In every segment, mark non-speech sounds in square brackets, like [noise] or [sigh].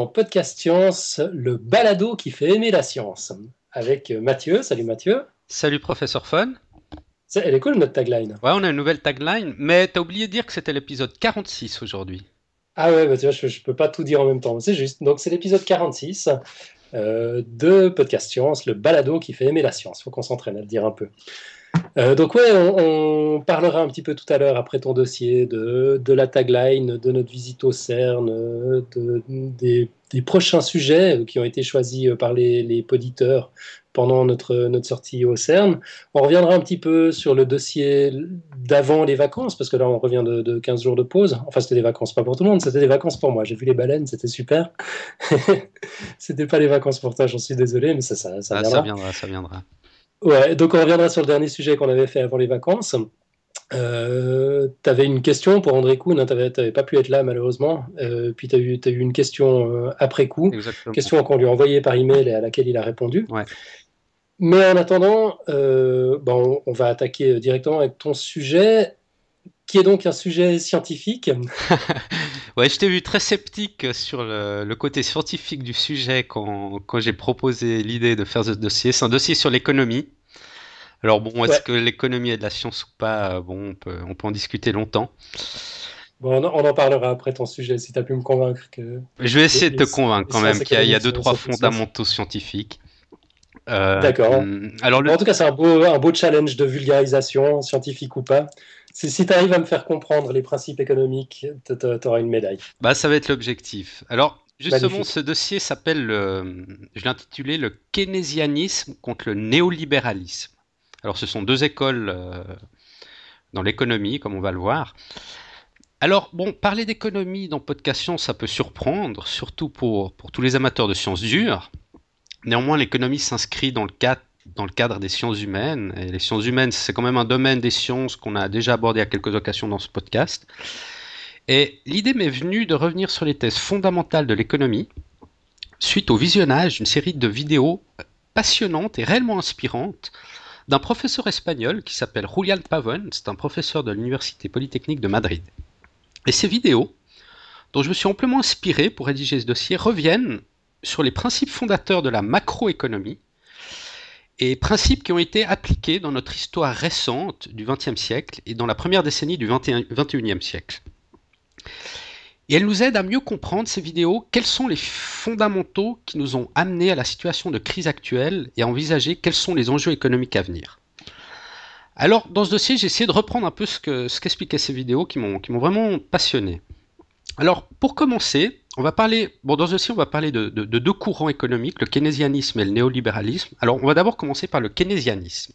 Dans Podcast Science, le balado qui fait aimer la science. Avec Mathieu. Salut Mathieu. Salut professeur Fun. Elle est cool notre tagline. Ouais, on a une nouvelle tagline, mais t'as oublié de dire que c'était l'épisode 46 aujourd'hui. Ah ouais, bah tu vois, je, je, peux pas tout dire en même temps. C'est juste. Donc c'est l'épisode 46 euh, de Podcast Science, le balado qui fait aimer la science. Faut qu'on s'entraîne à le dire un peu. Euh, donc ouais, on, parlera un petit peu tout à l'heure après ton dossier de, de, la tagline, de notre visite au CERN, de, des, des, prochains sujets qui ont été choisis par les, les poditeurs pendant notre, notre sortie au CERN. On reviendra un petit peu sur le dossier d'avant les vacances, parce que là on revient de, de 15 jours de pause. Enfin c'était des vacances, pas pour tout le monde, c'était des vacances pour moi. J'ai vu les baleines, c'était super. [laughs] c'était pas les vacances pour toi, j'en suis désolé, mais ça, ça, ça, ah, ça viendra. Ça viendra. Ouais, donc on reviendra sur le dernier sujet qu'on avait fait avant les vacances. Euh, tu avais une question pour André Kuhn, hein, tu n'avais pas pu être là malheureusement, euh, puis tu as, eu, as eu une question euh, après coup, Exactement. question qu'on lui a envoyée par email et à laquelle il a répondu. Ouais. Mais en attendant, euh, bon, on va attaquer directement avec ton sujet, qui est donc un sujet scientifique. [laughs] ouais, je t'ai vu très sceptique sur le, le, côté scientifique du sujet quand, quand j'ai proposé l'idée de faire ce dossier. C'est un dossier sur l'économie. Alors bon, est-ce ouais. que l'économie est de la science ou pas? Bon, on peut, on peut en discuter longtemps. Bon, on en parlera après ton sujet, si tu as pu me convaincre que... Je vais essayer de te convaincre quand même qu'il y, y, a deux, trois fondamentaux scientifiques. Euh, D'accord. Alors le... En tout cas, c'est un beau, un beau challenge de vulgarisation, scientifique ou pas. Si, si tu arrives à me faire comprendre les principes économiques, tu auras une médaille. Bah, ça va être l'objectif. Alors, justement, Magnifique. ce dossier s'appelle, je l'ai intitulé Le keynésianisme contre le néolibéralisme. Alors, ce sont deux écoles euh, dans l'économie, comme on va le voir. Alors, bon, parler d'économie dans Podcast Science, ça peut surprendre, surtout pour, pour tous les amateurs de sciences dures. Néanmoins, l'économie s'inscrit dans le cadre dans le cadre des sciences humaines. Et les sciences humaines, c'est quand même un domaine des sciences qu'on a déjà abordé à quelques occasions dans ce podcast. Et l'idée m'est venue de revenir sur les thèses fondamentales de l'économie suite au visionnage d'une série de vidéos passionnantes et réellement inspirantes d'un professeur espagnol qui s'appelle Julian Pavon, c'est un professeur de l'Université Polytechnique de Madrid. Et ces vidéos, dont je me suis amplement inspiré pour rédiger ce dossier, reviennent sur les principes fondateurs de la macroéconomie et principes qui ont été appliqués dans notre histoire récente du XXe siècle et dans la première décennie du XXIe siècle. Et elles nous aident à mieux comprendre ces vidéos, quels sont les fondamentaux qui nous ont amenés à la situation de crise actuelle et à envisager quels sont les enjeux économiques à venir. Alors, dans ce dossier, j'ai essayé de reprendre un peu ce qu'expliquaient ce ces vidéos qui m'ont vraiment passionné. Alors, pour commencer, on va parler, bon, dans ce dossier, on va parler de, de, de, deux courants économiques, le keynésianisme et le néolibéralisme. Alors, on va d'abord commencer par le keynésianisme.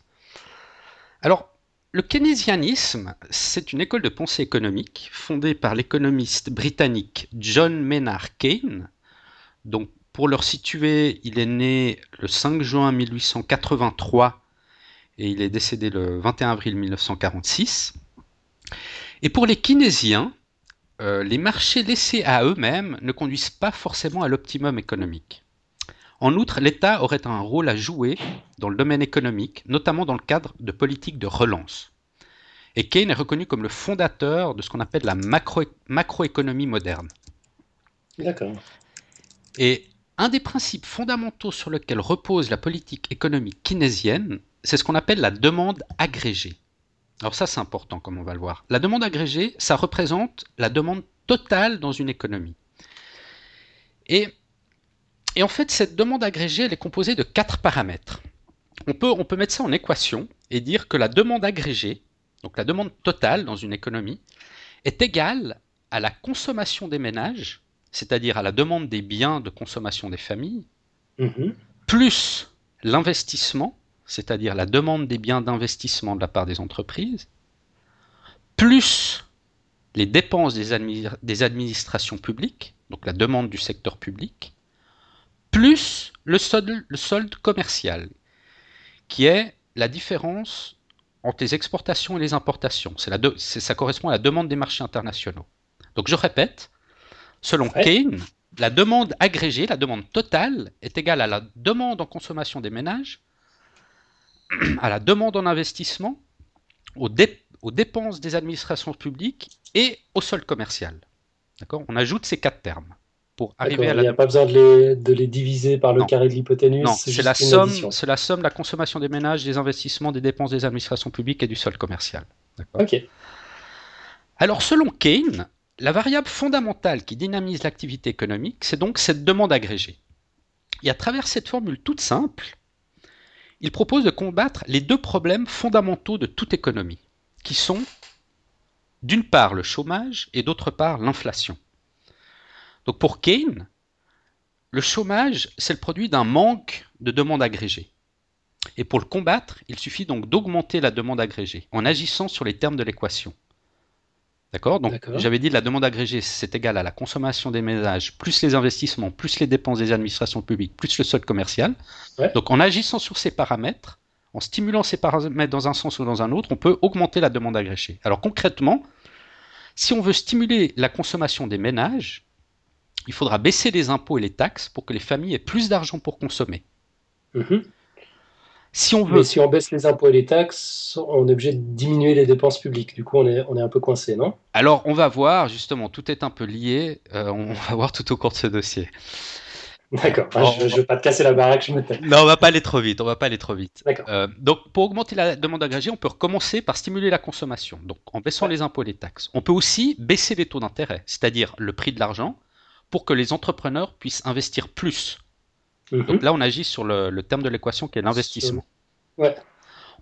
Alors, le keynésianisme, c'est une école de pensée économique fondée par l'économiste britannique John Maynard Keynes. Donc, pour le situer, il est né le 5 juin 1883 et il est décédé le 21 avril 1946. Et pour les keynésiens, euh, les marchés laissés à eux-mêmes ne conduisent pas forcément à l'optimum économique. En outre, l'État aurait un rôle à jouer dans le domaine économique, notamment dans le cadre de politiques de relance. Et Keynes est reconnu comme le fondateur de ce qu'on appelle la macro macroéconomie moderne. D'accord. Et un des principes fondamentaux sur lesquels repose la politique économique keynésienne, c'est ce qu'on appelle la demande agrégée. Alors ça, c'est important, comme on va le voir. La demande agrégée, ça représente la demande totale dans une économie. Et, et en fait, cette demande agrégée, elle est composée de quatre paramètres. On peut, on peut mettre ça en équation et dire que la demande agrégée, donc la demande totale dans une économie, est égale à la consommation des ménages, c'est-à-dire à la demande des biens de consommation des familles, mmh. plus l'investissement, c'est-à-dire la demande des biens d'investissement de la part des entreprises, plus les dépenses des, administ des, administrations publiques, donc la demande du secteur public, plus le solde, le solde commercial, qui est la différence entre les exportations et les importations. La ça correspond à la demande des marchés internationaux. Donc je répète, selon ouais. Keynes, la demande agrégée, la demande totale, est égale à la demande en consommation des ménages [clears throat] à la demande en investissement, aux, dé aux, dépenses des administrations publiques et au solde commercial. On ajoute ces quatre termes. pour arriver à la. Il n'y a pas besoin de les, de les diviser par le carré de l'hypoténuse. Non, c'est la somme, c'est la somme de la consommation des ménages, des investissements, des dépenses des administrations publiques et du solde commercial. Ok. Alors, selon Keynes, la variable fondamentale qui dynamise l'activité économique, c'est donc cette demande agrégée. Et à travers cette formule toute simple, il propose de combattre les deux problèmes fondamentaux de toute économie, qui sont d'une part le chômage et d'autre part l'inflation. Donc pour Keynes, le chômage, c'est le produit d'un manque de demande agrégée. Et pour le combattre, il suffit donc d'augmenter la demande agrégée en agissant sur les termes de l'équation. D'accord Donc j'avais dit la demande agrégée, c'est égal à la consommation des ménages, plus les investissements, plus les dépenses des administrations publiques, plus le solde commercial. Donc en agissant sur ces paramètres, en stimulant ces paramètres dans un sens ou dans un autre, on peut augmenter la demande agrégée. Alors concrètement, si on veut stimuler la consommation des ménages, il faudra baisser les impôts et les taxes pour que les familles aient plus d'argent pour consommer. Mhm. Si on veut... Mais si on baisse les impôts et les taxes, on est obligé de diminuer les dépenses publiques. Du coup, on est, on est un peu coincé, non? Alors, on va voir, justement, tout est un peu lié. Euh, on va voir tout au cours de ce dossier. D'accord, je ne vais pas te casser la baraque, je me tais. Non, on va pas aller trop vite, on va pas aller trop vite. Euh, donc, pour augmenter la demande agrégée, on peut recommencer par stimuler la consommation, donc en baissant les impôts et les taxes. On peut aussi baisser les taux d'intérêt, c'est-à-dire le prix de l'argent, pour que les entrepreneurs puissent investir plus. Mhm. Donc là, on agit sur le, terme de l'équation qui est l'investissement.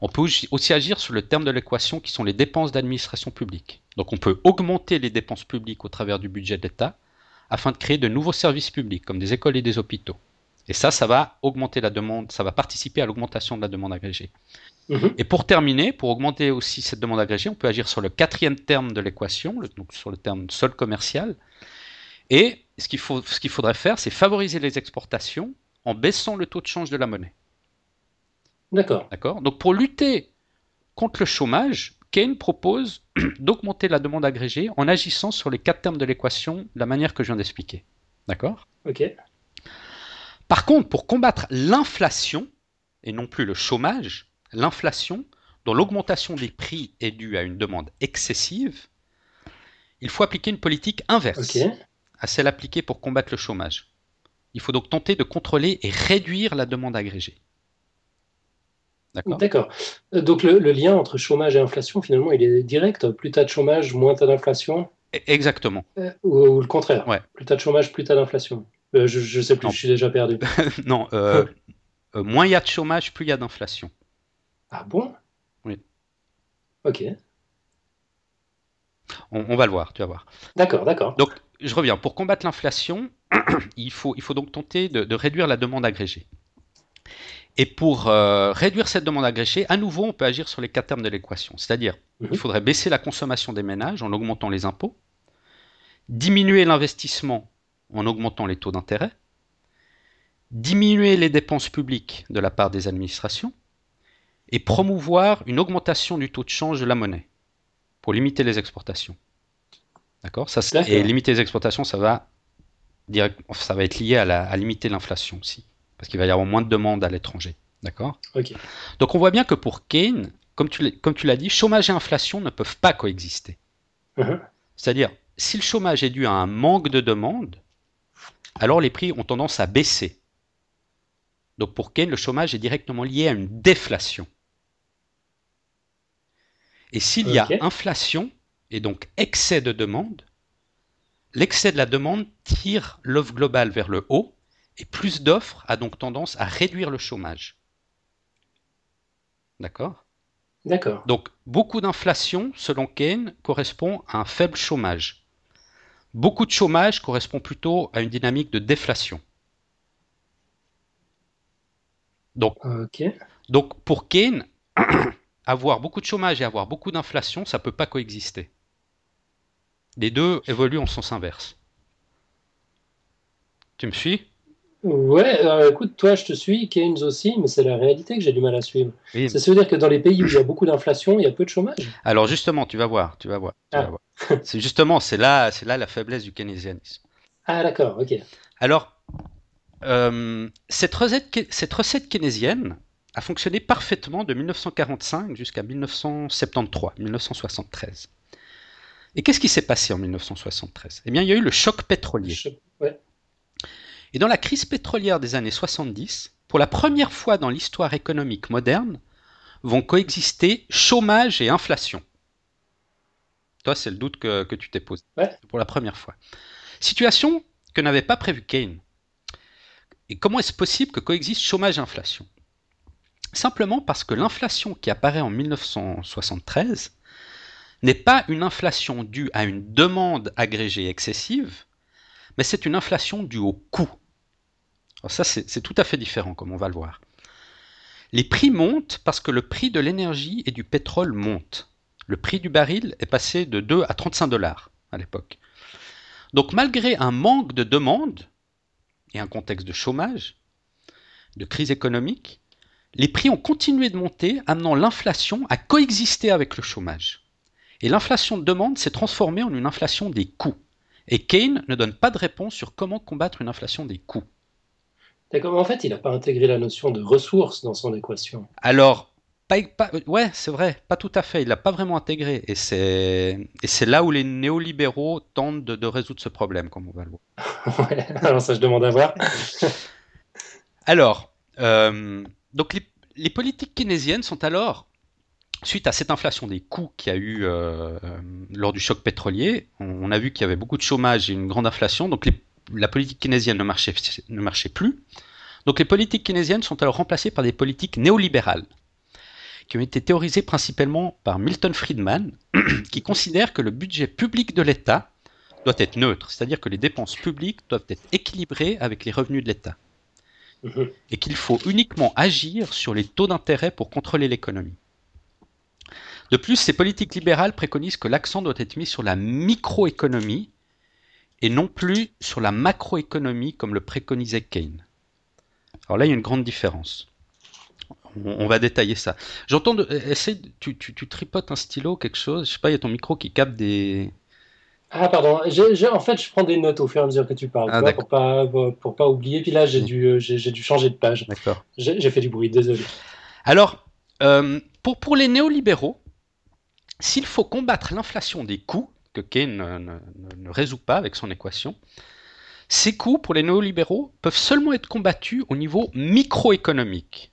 On peut aussi agir sur le terme de l'équation qui sont les dépenses d'administration publique. Donc on peut augmenter les dépenses publiques au travers du budget d'État afin de créer de nouveaux services publics comme des écoles et des hôpitaux. Et ça, ça va augmenter la demande, ça va participer à l'augmentation de la demande agrégée. Mhm. Et pour terminer, pour augmenter aussi cette demande agrégée, on peut agir sur le quatrième terme de l'équation, donc sur le terme sol commercial, et ce qu'il faudrait faire, c'est favoriser les exportations en baissant le taux de change de la monnaie. D'accord. D'accord? Donc pour lutter contre le chômage, Keynes propose [clears throat] d'augmenter la demande agrégée en agissant sur les quatre termes de l'équation de la manière que je viens d'expliquer. D'accord? Ok. Par contre, pour combattre l'inflation, et non plus le chômage, l'inflation, dont l'augmentation des prix est due à une demande excessive, il faut appliquer une politique inverse à celle appliquée pour combattre le chômage. Il faut donc tenter de contrôler et réduire la demande agrégée. D'accord? Euh, donc le, lien entre chômage et inflation, finalement, il est direct. Plus tu as de chômage, moins tu as d'inflation. E, exactement. Euh, ou, le contraire. Ouais. Plus tu as de chômage, plus tu as d'inflation. Euh, je ne sais plus, je suis déjà perdu. [laughs] non, [laughs] moins il y a de chômage, plus il y a d'inflation. Ah bon? Oui. Ok. On, va le voir, tu vas voir. D'accord, d'accord. Donc, je reviens. Pour combattre l'inflation, [clears throat] il faut, il faut donc tenter de, réduire la demande agrégée. Et pour euh, réduire cette demande agrégée, à nouveau, on peut agir sur les quatre termes de l'équation. C'est-à-dire, il mhm. faudrait baisser la consommation des ménages en augmentant les impôts, diminuer l'investissement en augmentant les taux d'intérêt, diminuer les dépenses publiques de la part des administrations, et promouvoir une augmentation du taux de change de la monnaie pour limiter les exportations. D'accord Et limiter les exportations, ça va, ça va être lié à, limiter l'inflation aussi, parce qu'il va y avoir moins de demandes à l'étranger. D'accord Donc on voit bien que pour Keynes, comme tu l'as dit, chômage et inflation ne peuvent pas coexister. Uh-huh. C'est-à-dire, si le chômage est dû à un manque de demande, alors les prix ont tendance à baisser. Donc pour Keynes, le chômage est directement lié à une déflation. Et s'il y a inflation, et donc excès de demande, l'excès de la demande tire l'offre globale vers le haut, et plus d'offres a donc tendance à réduire le chômage. D'accord? D'accord. Donc beaucoup d'inflation, selon Keynes, correspond à un faible chômage. Beaucoup de chômage correspond plutôt à une dynamique de déflation. Donc, donc pour Keynes, [clears throat] avoir beaucoup de chômage et avoir beaucoup d'inflation, ça ne peut pas coexister. Les deux évoluent en sens inverse. Tu me suis? Ouais, écoute, toi je te suis, Keynes aussi, mais c'est la réalité que j'ai du mal à suivre. Ça veut dire que dans les pays où il y a beaucoup d'inflation, il y a peu de chômage Alors justement, tu vas voir, tu vas voir. Ah. c'est justement, c'est là, c'est là la faiblesse du keynésianisme. Ah d'accord, ok. Alors, euh, cette, recette, cette recette keynésienne, a fonctionné parfaitement de 1945 jusqu'à 1973, 1973. Et qu'est-ce qui s'est passé en 1973 Eh bien, il y a eu le choc pétrolier. Et dans la crise pétrolière des années 70, pour la première fois dans l'histoire économique moderne, vont coexister chômage et inflation. Toi, c'est le doute que, tu t'es posé. Pour la première fois. Situation que n'avait pas prévu Keynes. Et comment est-ce possible que coexistent chômage et inflation? Simplement parce que l'inflation qui apparaît en 1973 n'est pas une inflation due à une demande agrégée excessive, mais c'est une inflation due au coût. Alors ça, c'est tout à fait différent, comme on va le voir. Les prix montent parce que le prix de l'énergie et du pétrole monte. Le prix du baril est passé de 2 à 35 dollars à l'époque. Donc malgré un manque de demande et un contexte de chômage, de crise économique, les prix ont continué de monter, amenant l'inflation à coexister avec le chômage. Et l'inflation de demande s'est transformée en une inflation des coûts. Et Keynes ne donne pas de réponse sur comment combattre une inflation des coûts. D'accord, mais en fait, il n'a pas intégré la notion de ressources dans son équation. Alors, pas, ouais, c'est vrai, pas tout à fait. Il l'a pas vraiment intégré. Et c'est, et c'est là où les néolibéraux tentent de, résoudre ce problème, comme on va le voir. [laughs] ouais, alors ça, je demande à voir. [laughs] alors, euh, donc les, politiques keynésiennes sont alors, suite à cette inflation des coûts qu'il y a eu euh, lors du choc pétrolier, on, a vu qu'il y avait beaucoup de chômage et une grande inflation, donc la politique keynésienne ne marchait, ne marchait plus. Donc les politiques keynésiennes sont alors remplacées par des politiques néolibérales, qui ont été théorisées principalement par Milton Friedman, [clears throat] qui considère que le budget public de l'État doit être neutre, c'est-à-dire que les dépenses publiques doivent être équilibrées avec les revenus de l'État. Mhm. et qu'il faut uniquement agir sur les taux d'intérêt pour contrôler l'économie. De plus, ces politiques libérales préconisent que l'accent doit être mis sur la microéconomie et non plus sur la macroéconomie comme le préconisait Keynes. Alors là, il y a une grande différence. On, va détailler ça. J'entends, essaye, tu, tu, tu, tripotes un stylo, quelque chose, je sais pas, il y a ton micro qui capte des, ah, pardon. en fait, je prends des notes au fur et à mesure que tu parles, ah, pour pas pour pas oublier. Puis là, j'ai dû euh, j'ai dû changer de page. D'accord. J'ai fait du bruit, désolé. Alors, euh, pour pour les néolibéraux, s'il faut combattre l'inflation des coûts que Keynes ne, résout pas avec son équation, ces coûts pour les néolibéraux peuvent seulement être combattus au niveau microéconomique,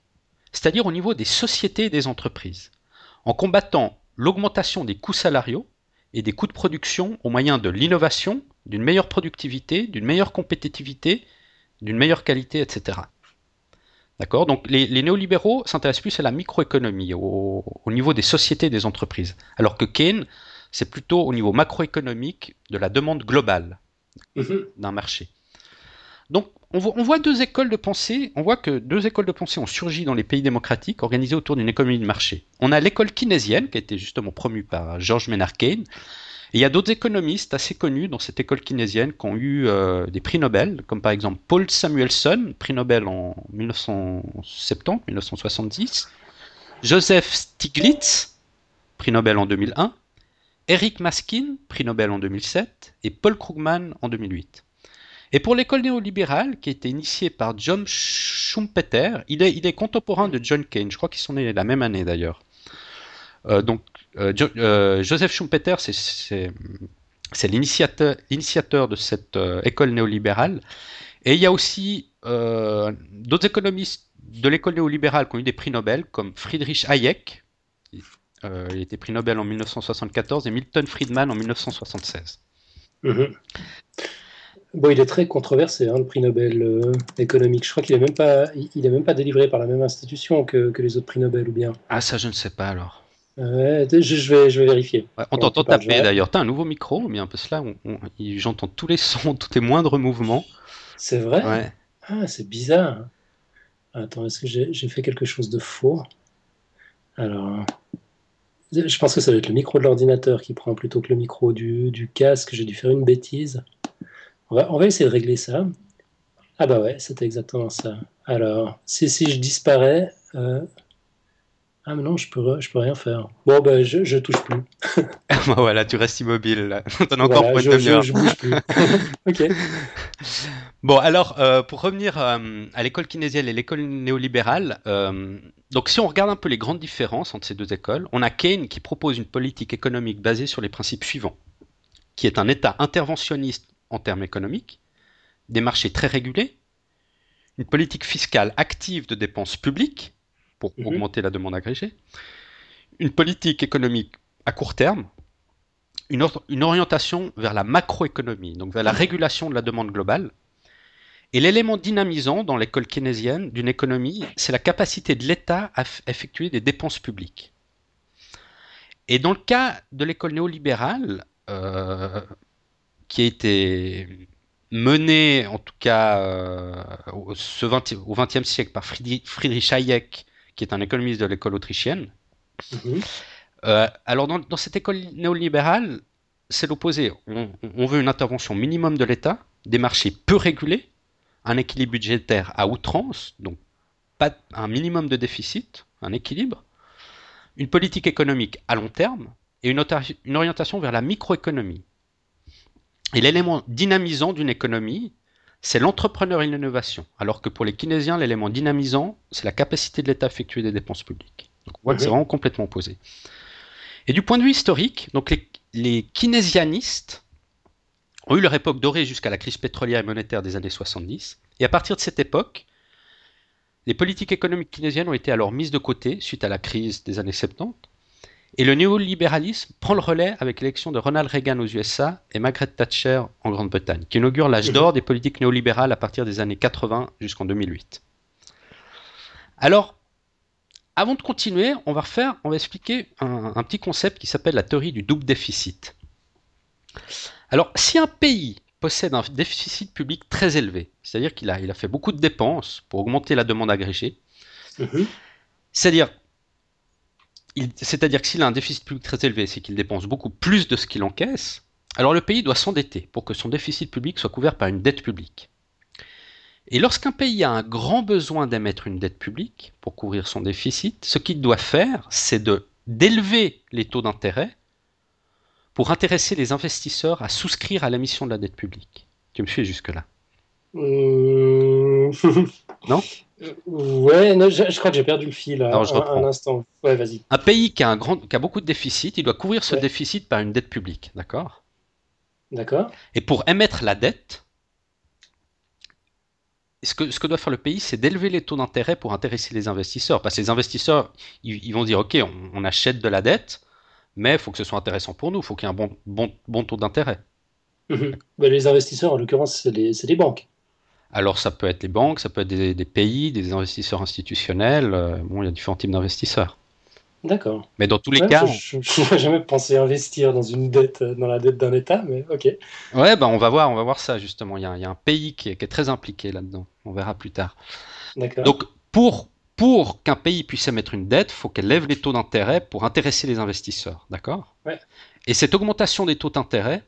c'est-à-dire au niveau des sociétés et des entreprises, en combattant l'augmentation des coûts salariaux et des coûts de production au moyen de l'innovation, d'une meilleure productivité, d'une meilleure compétitivité, d'une meilleure qualité, etc. D'accord? Donc les, néolibéraux s'intéressent plus à la microéconomie, au, niveau des sociétés et des entreprises, alors que Keynes, c'est plutôt au niveau macroéconomique de la demande globale mm-hmm. d'un marché. Donc on voit, deux écoles de pensée, on voit que deux écoles de pensée ont surgi dans les pays démocratiques organisées autour d'une économie de marché. On a l'école keynésienne qui a été justement promue par George Maynard Keynes, et il y a d'autres économistes assez connus dans cette école keynésienne qui ont eu euh, des prix Nobel, comme par exemple Paul Samuelson, prix Nobel en 1970-1970, Joseph Stiglitz, prix Nobel en 2001, Eric Maskin, prix Nobel en 2007, et Paul Krugman en 2008. Et pour l'école néolibérale, qui a été initiée par John Schumpeter, il est, il est contemporain de John Keynes. Je crois qu'ils sont nés la même année d'ailleurs. Euh, donc, euh, euh, Joseph Schumpeter, c'est l'initiateur de cette école néolibérale. Et il y a aussi d'autres économistes de l'école néolibérale qui ont eu des prix Nobel, comme Friedrich Hayek, il a été prix Nobel en 1974, et Milton Friedman en 1976. Bon, il est très controversé, hein, le prix Nobel euh, économique. Je crois qu'il n'est même, pas, il est même pas délivré par la même institution que, que, les autres prix Nobel, ou bien? Ah, ça, je ne sais pas alors. Je, vais, je vais vérifier. on t'entend taper d'ailleurs. Tu as un nouveau micro, mais un peu cela, j'entends tous les [laughs] sons, tous les moindres mouvements. C'est vrai? Ouais. Ah, c'est bizarre. Attends, est-ce que j'ai fait quelque chose de faux? Alors, je pense que ça va être le micro de l'ordinateur qui prend plutôt que le micro du, du casque. J'ai dû faire une bêtise. On va, essayer de régler ça. Ah bah ouais, c'était exactement ça. Alors, si, si je disparais... Euh, ah mais non, je peux, je peux rien faire. Bon, bah je, je touche plus. [laughs] bah voilà, tu restes immobile là. [laughs] T'en as encore pour une je, je, bouge plus. [laughs] ok. Bon, alors, euh, pour revenir euh, à l'école keynésienne et l'école néolibérale, donc si on regarde un peu les grandes différences entre ces deux écoles, on a Keynes qui propose une politique économique basée sur les principes suivants, qui est un État interventionniste en termes économiques, des marchés très régulés, une politique fiscale active de dépenses publiques pour mhm. augmenter la demande agrégée, une politique économique à court terme, une, une orientation vers la macroéconomie, donc vers la régulation de la demande globale. Et l'élément dynamisant dans l'école keynésienne d'une économie, c'est la capacité de l'État à effectuer des dépenses publiques. Et dans le cas de l'école néolibérale, euh, qui a été menée, en tout cas euh, au, XXe siècle, par Friedrich Hayek, qui est un économiste de l'école autrichienne. Mhm. Euh, alors, dans, cette école néolibérale, c'est l'opposé. On, veut une intervention minimum de l'État, des marchés peu régulés, un équilibre budgétaire à outrance, donc pas un minimum de déficit, un équilibre, une politique économique à long terme et une, une orientation vers la microéconomie. Et l'élément dynamisant d'une économie, c'est l'entrepreneur et l'innovation. Alors que pour les keynésiens, l'élément dynamisant, c'est la capacité de l'État à effectuer des dépenses publiques. Donc on voit que c'est vraiment complètement opposé. Et du point de vue historique, donc les, les keynésianistes ont eu leur époque dorée jusqu'à la crise pétrolière et monétaire des années 70. Et à partir de cette époque, les politiques économiques keynésiennes ont été alors mises de côté suite à la crise des années 70. Et le néolibéralisme prend le relais avec l'élection de Ronald Reagan aux USA et Margaret Thatcher en Grande-Bretagne, qui inaugure l'âge d'or des politiques néolibérales à partir des années 80 jusqu'en 2008. Alors, avant de continuer, on va refaire, on va expliquer un, petit concept qui s'appelle la théorie du double déficit. Alors, si un pays possède un déficit public très élevé, c'est-à-dire qu'il a, il a fait beaucoup de dépenses pour augmenter la demande agrégée, mhm. c'est-à-dire c'est-à-dire que s'il a un déficit public très élevé, c'est qu'il dépense beaucoup plus de ce qu'il encaisse, alors le pays doit s'endetter pour que son déficit public soit couvert par une dette publique. Et lorsqu'un pays a un grand besoin d'émettre une dette publique pour couvrir son déficit, ce qu'il doit faire, c'est d'élever les taux d'intérêt pour intéresser les investisseurs à souscrire à l'émission de la dette publique. Tu me suis jusque-là euh, [laughs] Non Ouais, je, crois que j'ai perdu le fil un, un, instant. Ouais, vas-y. Un pays qui a, un grand, qui a beaucoup de déficit, il doit couvrir ce déficit par une dette publique, d'accord? D'accord. Et pour émettre la dette, ce que, ce que doit faire le pays, c'est d'élever les taux d'intérêt pour intéresser les investisseurs. Parce que les investisseurs, ils, vont dire, OK, on, achète de la dette, mais il faut que ce soit intéressant pour nous, il faut qu'il y ait un bon, bon, bon taux d'intérêt. Mhm. les investisseurs, en l'occurrence, c'est les, les banques. Alors ça peut être les banques, ça peut être des, pays, des investisseurs institutionnels. Euh, bon, il y a différents types d'investisseurs. D'accord. Mais dans tous les cas, je n'ai jamais pensé investir dans une dette, dans la dette d'un État, mais ok. Ouais, ben on va voir, on va voir ça justement. Il y a, il y a un pays qui est, qui est très impliqué là-dedans. On verra plus tard. D'accord. Donc pour pour qu'un pays puisse émettre une dette, il faut qu'elle lève les taux d'intérêt pour intéresser les investisseurs, d'accord? Ouais. Et cette augmentation des taux d'intérêt,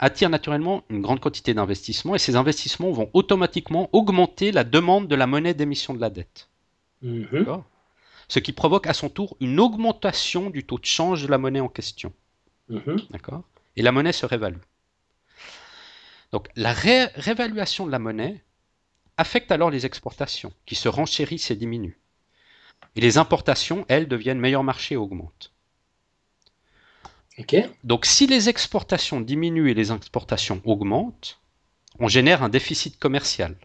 attire naturellement une grande quantité d'investissements et ces investissements vont automatiquement augmenter la demande de la monnaie d'émission de la dette. Mhm. Ce qui provoque à son tour une augmentation du taux de change de la monnaie en question. Mhm. D'accord? Et la monnaie se révalue. Donc la réévaluation de la monnaie affecte alors les exportations, qui se renchérissent et diminuent. Et les importations, elles, deviennent meilleur marché et augmentent. Donc si les exportations diminuent et les exportations augmentent, on génère un déficit commercial.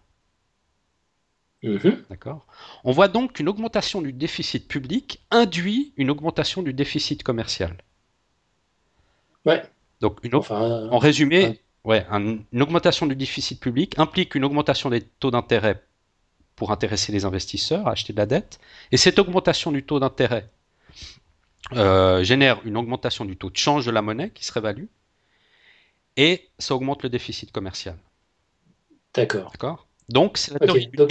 Mhm. D'accord On voit donc qu'une augmentation du déficit public induit une augmentation du déficit commercial. Ouais. Donc en résumé, ouais, une augmentation du déficit public implique une augmentation des taux d'intérêt pour intéresser les investisseurs à acheter de la dette, et cette augmentation du taux d'intérêt euh, génère une augmentation du taux de change de la monnaie qui se révalue et ça augmente le déficit commercial. D'accord. D'accord? Donc,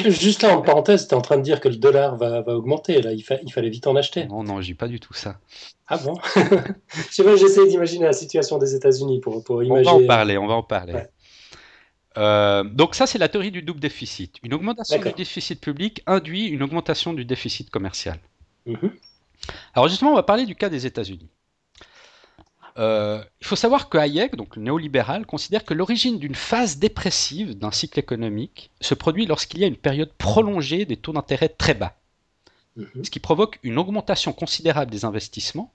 juste là, en parenthèse, tu es en train de dire que le dollar va, va augmenter. Là, il, il, fallait vite en acheter. Non, non, je dis pas du tout ça. Ah bon? [laughs] J'essaie d'imaginer la situation des États-Unis pour, pour imaginer. On va en parler, on va en parler. Euh, donc ça, c'est la théorie du double déficit. Une augmentation du déficit public induit une augmentation du déficit commercial. Mm alors justement, on va parler du cas des États-Unis. Euh, il faut savoir que Hayek, donc le néolibéral, considère que l'origine d'une phase dépressive d'un cycle économique se produit lorsqu'il y a une période prolongée des taux d'intérêt très bas, mhm. ce qui provoque une augmentation considérable des investissements,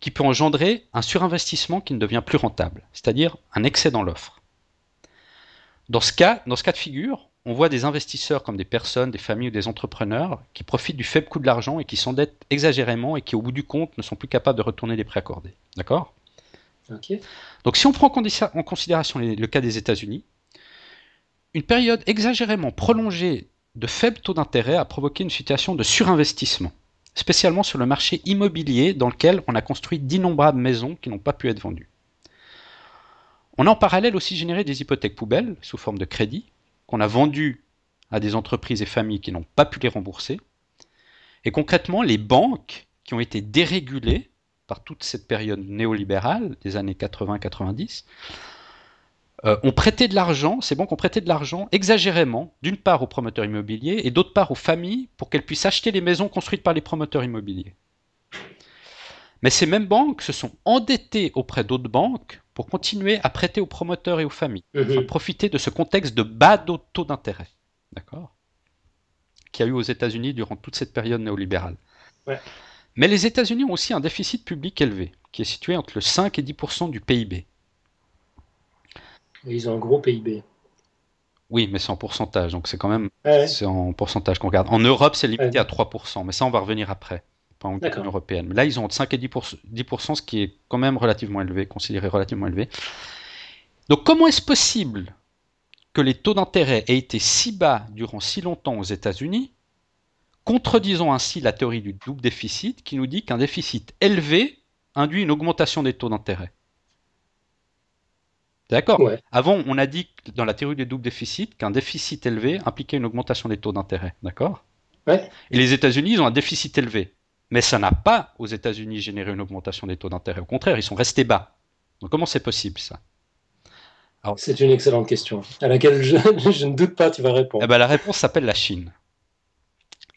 qui peut engendrer un surinvestissement qui ne devient plus rentable, c'est-à-dire un excès dans l'offre. Dans ce cas, dans ce cas de figure, on voit des investisseurs comme des personnes, des familles ou des entrepreneurs qui profitent du faible coût de l'argent et qui s'endettent exagérément et qui, au bout du compte, ne sont plus capables de retourner les prêts accordés. D'accord? Donc, si on prend en considération le cas des États-Unis, une période exagérément prolongée de faibles taux d'intérêt a provoqué une situation de surinvestissement, spécialement sur le marché immobilier dans lequel on a construit d'innombrables maisons qui n'ont pas pu être vendues. On a en parallèle aussi généré des hypothèques poubelles sous forme de crédit qu'on a vendues à des entreprises et familles qui n'ont pas pu les rembourser. Et concrètement, les banques qui ont été dérégulées par toute cette période néolibérale des années 80-90 euh, ont prêté de l'argent, ces banques ont prêté de l'argent exagérément, d'une part aux promoteurs immobiliers et d'autre part aux familles pour qu'elles puissent acheter les maisons construites par les promoteurs immobiliers. Mais ces mêmes banques se sont endettées auprès d'autres banques pour continuer à prêter aux promoteurs et aux familles, mmh. profiter de ce contexte de bas taux d'intérêt, d'accord, qu'il y a eu aux États-Unis durant toute cette période néolibérale. Mais les États-Unis ont aussi un déficit public élevé, qui est situé entre le 5 et 10% du PIB. Ils ont un gros PIB. Oui, mais c'est en pourcentage, donc c'est quand même c'est en pourcentage qu'on regarde. En Europe, c'est limité à 3%, mais ça, on va revenir après, pas en Union européenne. Mais là, ils ont entre 5 et 10%, 10%, ce qui est quand même relativement élevé, considéré relativement élevé. Donc, comment est-ce possible que les taux d'intérêt aient été si bas durant si longtemps aux États-Unis, contredisant ainsi la théorie du double déficit qui nous dit qu'un déficit élevé induit une augmentation des taux d'intérêt? D'accord? Avant, on a dit dans la théorie des doubles déficits qu'un déficit élevé impliquait une augmentation des taux d'intérêt. D'accord? Ouais. Et les États-Unis, ils ont un déficit élevé. Mais ça n'a pas, aux États-Unis, généré une augmentation des taux d'intérêt. Au contraire, ils sont restés bas. Donc comment c'est possible ça? C'est une excellente question, à laquelle [laughs] je, ne doute pas tu vas répondre. Eh ben, la réponse s'appelle la Chine.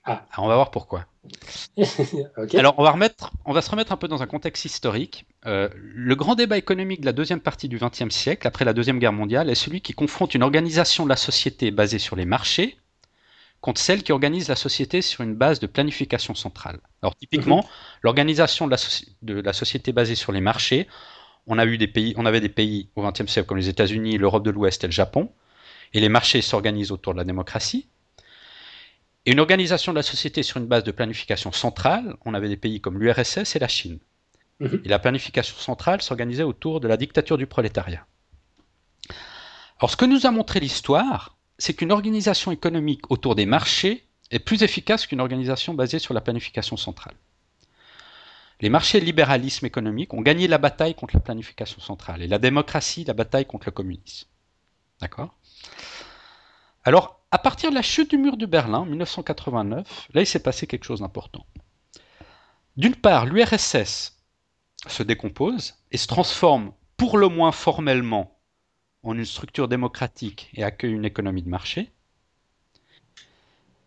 Ah. on va voir pourquoi. [laughs] Alors, on va, remettre, on va se remettre un peu dans un contexte historique. Euh, le grand débat économique de la deuxième partie du XXe siècle, après la Deuxième Guerre mondiale, est celui qui confronte une organisation de la société basée sur les marchés contre celle qui organise la société sur une base de planification centrale. Alors, typiquement, mhm. l'organisation de, de, la société basée sur les marchés, on, a eu des pays, on avait des pays au XXe siècle comme les États-Unis, l'Europe de l'Ouest et le Japon, et les marchés s'organisent autour de la démocratie. Et une organisation de la société sur une base de planification centrale, on avait des pays comme l'URSS et la Chine. Mhm. Et la planification centrale s'organisait autour de la dictature du prolétariat. Alors ce que nous a montré l'histoire, c'est qu'une organisation économique autour des marchés est plus efficace qu'une organisation basée sur la planification centrale. Les marchés et le libéralisme économique ont gagné la bataille contre la planification centrale et la démocratie la bataille contre le communisme. D'accord? Alors, à partir de la chute du mur de Berlin en 1989, là il s'est passé quelque chose d'important. D'une part, l'URSS se décompose et se transforme pour le moins formellement en une structure démocratique et accueille une économie de marché.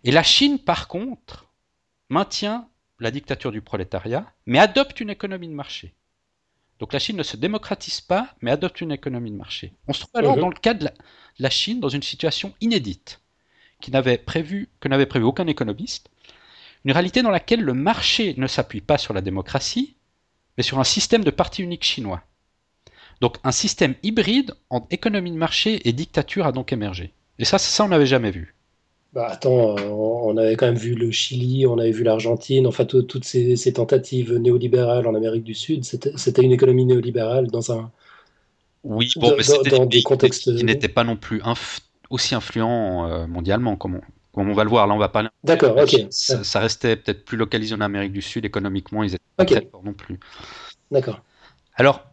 Et la Chine, par contre, maintient la dictature du prolétariat, mais adopte une économie de marché. Donc la Chine ne se démocratise pas, mais adopte une économie de marché. On se trouve alors dans le cas de la Chine dans une situation inédite qui n'avait prévu, que n'avait prévu aucun économiste, une réalité dans laquelle le marché ne s'appuie pas sur la démocratie, mais sur un système de parti unique chinois. Donc un système hybride entre économie de marché et dictature a donc émergé. Et ça, ça on n'avait jamais vu. Bah attends, on avait quand même vu le Chili, on avait vu l'Argentine, enfin toutes ces, tentatives néolibérales en Amérique du Sud, c'était une économie néolibérale dans un... Oui, bon, mais c'était des, contextes qui n'étaient pas non plus aussi influent euh, mondialement, comme on, on, va le voir. Là, on va parler. D'accord, ok. Ça, restait peut-être plus localisé en Amérique du Sud, économiquement, ils étaient pas très forts non plus. D'accord. Alors,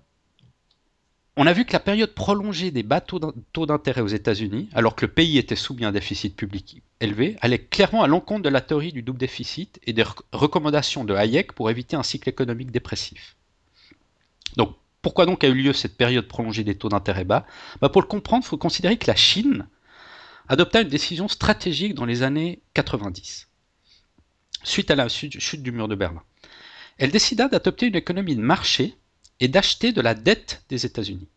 on a vu que la période prolongée des bas taux d'intérêt aux États-Unis, alors que le pays était soumis à un déficit public élevé, allait clairement à l'encontre de la théorie du double déficit et des recommandations de Hayek pour éviter un cycle économique dépressif. Donc, pourquoi donc a eu lieu cette période prolongée des taux d'intérêt bas? Bah, Pour le comprendre, il faut considérer que la Chine adopta une décision stratégique dans les années 90, suite à la chute du mur de Berlin. Elle décida d'adopter une économie de marché et d'acheter de la dette des États-Unis.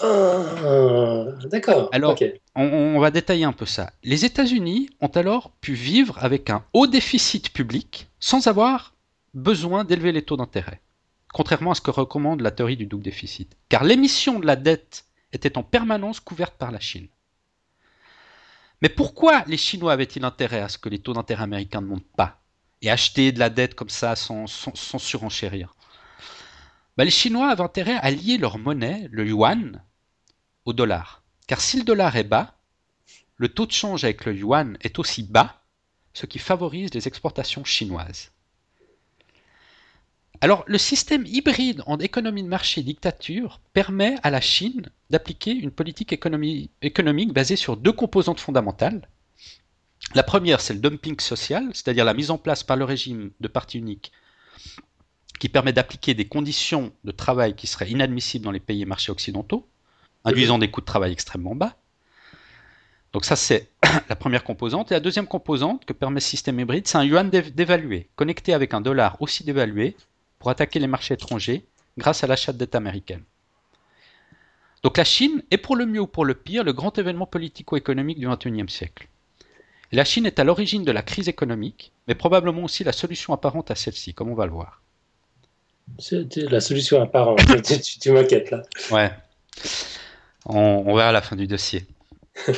Ah, d'accord. Alors, on, va détailler un peu ça. Les États-Unis ont alors pu vivre avec un haut déficit public sans avoir besoin d'élever les taux d'intérêt, contrairement à ce que recommande la théorie du double déficit. Car l'émission de la dette était en permanence couverte par la Chine. Mais pourquoi les Chinois avaient-ils intérêt à ce que les taux d'intérêt américains ne montent pas et acheter de la dette comme ça sans, sans, surenchérir? Bah, Les Chinois avaient intérêt à lier leur monnaie, le yuan, au dollar. Car si le dollar est bas, le taux de change avec le yuan est aussi bas, ce qui favorise les exportations chinoises. Alors, le système hybride en économie de marché dictature permet à la Chine d'appliquer une politique économique basée sur deux composantes fondamentales. La première, c'est le dumping social, c'est-à-dire la mise en place par le régime de parti unique qui permet d'appliquer des conditions de travail qui seraient inadmissibles dans les pays et marchés occidentaux, induisant des coûts de travail extrêmement bas. Donc ça, c'est [clears throat] la première composante. Et la deuxième composante que permet ce système hybride, c'est un yuan dévalué, connecté avec un dollar aussi dévalué, pour attaquer les marchés étrangers grâce à l'achat de dette américaine. Donc la Chine est pour le mieux ou pour le pire le grand événement politico-économique du XXIe siècle. La Chine est à l'origine de la crise économique, mais probablement aussi la solution apparente à celle-ci, comme on va le voir. C'est la solution apparente, [laughs] tu, tu m'inquiètes là. Ouais. On, verra à la fin du dossier. [laughs]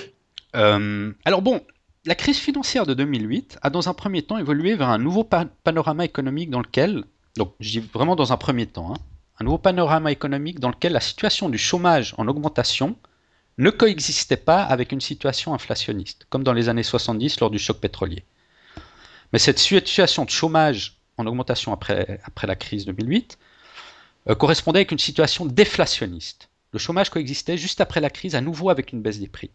Euh, alors bon, la crise financière de 2008 a dans un premier temps évolué vers un nouveau panorama économique dans lequel donc je dis vraiment dans un premier temps, hein. un nouveau panorama économique dans lequel la situation du chômage en augmentation ne coexistait pas avec une situation inflationniste, comme dans les années 70 lors du choc pétrolier. Mais cette situation de chômage en augmentation après, après la crise 2008 euh, correspondait avec une situation déflationniste. Le chômage coexistait juste après la crise à nouveau avec une baisse des prix.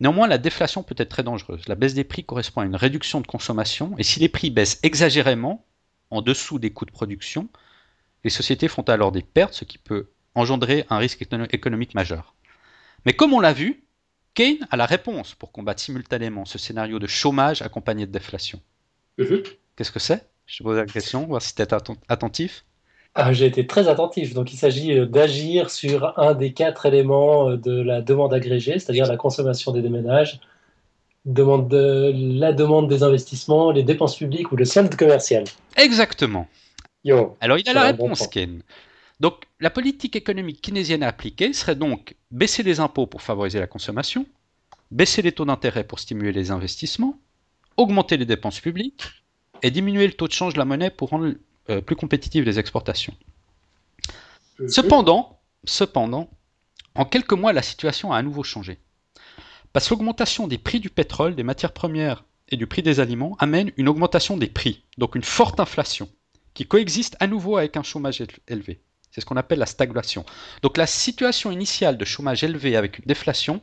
Néanmoins, la déflation peut être très dangereuse. La baisse des prix correspond à une réduction de consommation, et si les prix baissent exagérément, en dessous des coûts de production, les sociétés font alors des pertes, ce qui peut engendrer un risque économique majeur. Mais comme on l'a vu, Keynes a la réponse pour combattre simultanément ce scénario de chômage accompagné de déflation. Mhm. Qu'est-ce que c'est? Je te pose la question, voir si tu es attentif. Ah, J'ai été très attentif. Donc, il s'agit euh, d'agir sur un des quatre éléments euh, de la demande agrégée, c'est-à-dire la consommation des ménages, demande de, la demande des investissements, les dépenses publiques ou le solde commercial. Exactement. Alors il a la réponse, Ken. Donc la politique économique keynésienne à appliquer serait donc baisser les impôts pour favoriser la consommation, baisser les taux d'intérêt pour stimuler les investissements, augmenter les dépenses publiques et diminuer le taux de change de la monnaie pour rendre euh, plus compétitives les exportations. Mhm. Cependant, cependant, en quelques mois, la situation a à nouveau changé. Parce que l'augmentation des prix du pétrole, des matières premières et du prix des aliments amène une augmentation des prix, donc une forte inflation, qui coexiste à nouveau avec un chômage élevé. C'est ce qu'on appelle la stagflation. Donc la situation initiale de chômage élevé avec une déflation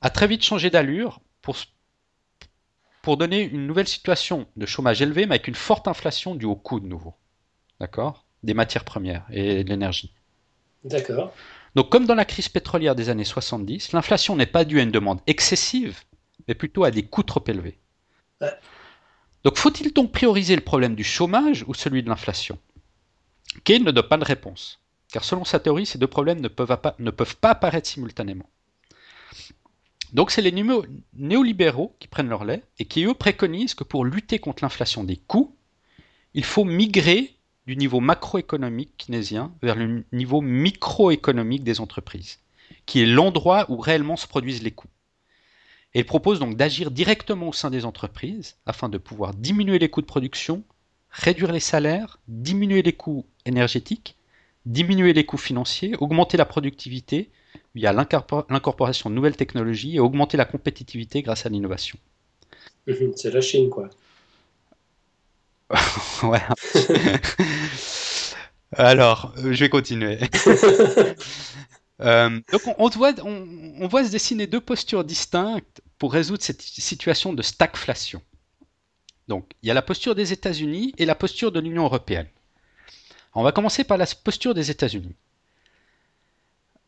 a très vite changé d'allure pour, pour donner une nouvelle situation de chômage élevé, mais avec une forte inflation due au coût de nouveau. D'accord? Des matières premières et de l'énergie. D'accord. Donc comme dans la crise pétrolière des années 70, l'inflation n'est pas due à une demande excessive, mais plutôt à des coûts trop élevés. Donc faut-il donc prioriser le problème du chômage ou celui de l'inflation? Keynes ne donne pas de réponse, car selon sa théorie, ces deux problèmes ne peuvent pas, ne peuvent pas apparaître simultanément. Donc c'est les néolibéraux qui prennent leur lait et qui eux préconisent que pour lutter contre l'inflation des coûts, il faut migrer du niveau macroéconomique keynésien vers le niveau microéconomique des entreprises, qui est l'endroit où réellement se produisent les coûts. Et il propose donc d'agir directement au sein des entreprises afin de pouvoir diminuer les coûts de production, réduire les salaires, diminuer les coûts énergétiques, diminuer les coûts financiers, augmenter la productivité via l'incorporation de nouvelles technologies et augmenter la compétitivité grâce à l'innovation. C'est la Chine, quoi. [laughs] ouais. [laughs] Alors, euh, je vais continuer. [laughs] Euh, donc, on, voit, on, voit se dessiner deux postures distinctes pour résoudre cette situation de stagflation. Donc, il y a la posture des États-Unis et la posture de l'Union européenne. on va commencer par la posture des États-Unis.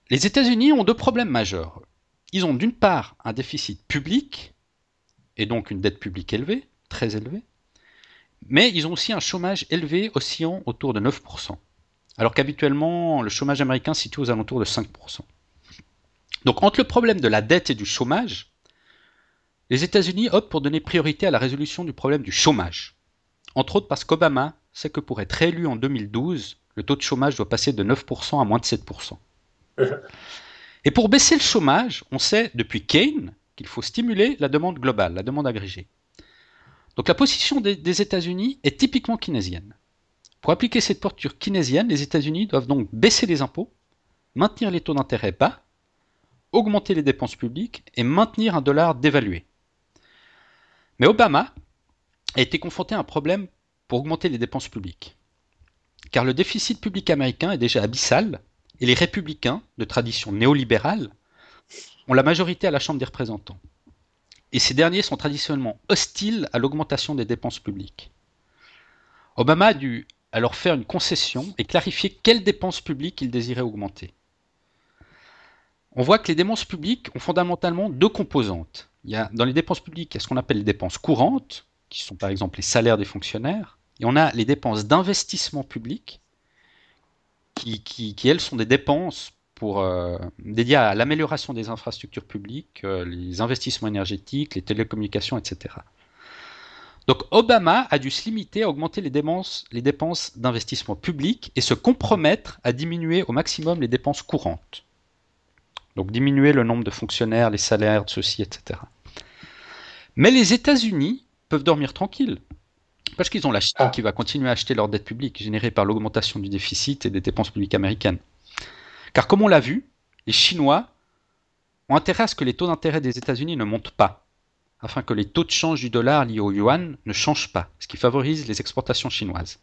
Les États-Unis ont deux problèmes majeurs. Ils ont d'une part un déficit public, et donc une dette publique élevée, très élevée, mais ils ont aussi un chômage élevé oscillant autour de 9%, alors qu'habituellement le chômage américain se situe aux alentours de 5%. Donc entre le problème de la dette et du chômage, les États-Unis optent pour donner priorité à la résolution du problème du chômage. Entre autres parce qu'Obama sait que pour être réélu en 2012, le taux de chômage doit passer de 9% à moins de 7%. Et pour baisser le chômage, on sait depuis Keynes qu'il faut stimuler la demande globale, la demande agrégée. Donc la position des, États-Unis est typiquement keynésienne. Pour appliquer cette posture keynésienne, les États-Unis doivent donc baisser les impôts, maintenir les taux d'intérêt bas, augmenter les dépenses publiques et maintenir un dollar dévalué. Mais Obama a été confronté à un problème pour augmenter les dépenses publiques. Car le déficit public américain est déjà abyssal et les républicains, de tradition néolibérale, ont la majorité à la Chambre des représentants. Et ces derniers sont traditionnellement hostiles à l'augmentation des dépenses publiques. Obama a dû alors faire une concession et clarifier quelles dépenses publiques il désirait augmenter. On voit que les dépenses publiques ont fondamentalement deux composantes. Il y a, dans les dépenses publiques, il y a ce qu'on appelle les dépenses courantes, qui sont par exemple les salaires des fonctionnaires, et on a les dépenses d'investissement public, qui, elles sont des dépenses pour, euh, dédiées à l'amélioration des infrastructures publiques, euh, les investissements énergétiques, les télécommunications, etc. Donc Obama a dû se limiter à augmenter les dépenses, les dépenses d'investissement public et se compromettre à diminuer au maximum les dépenses courantes. Donc diminuer le nombre de fonctionnaires, les salaires de ceux-ci, etc. Mais les États-Unis peuvent dormir tranquilles. Parce qu'ils ont la Chine ah. qui va continuer à acheter leur dette publique générée par l'augmentation du déficit et des dépenses publiques américaines. Car comme on l'a vu, les Chinois ont intérêt à ce que les taux d'intérêt des États-Unis ne montent pas, afin que les taux de change du dollar liés au yuan ne changent pas, ce qui favorise les exportations chinoises.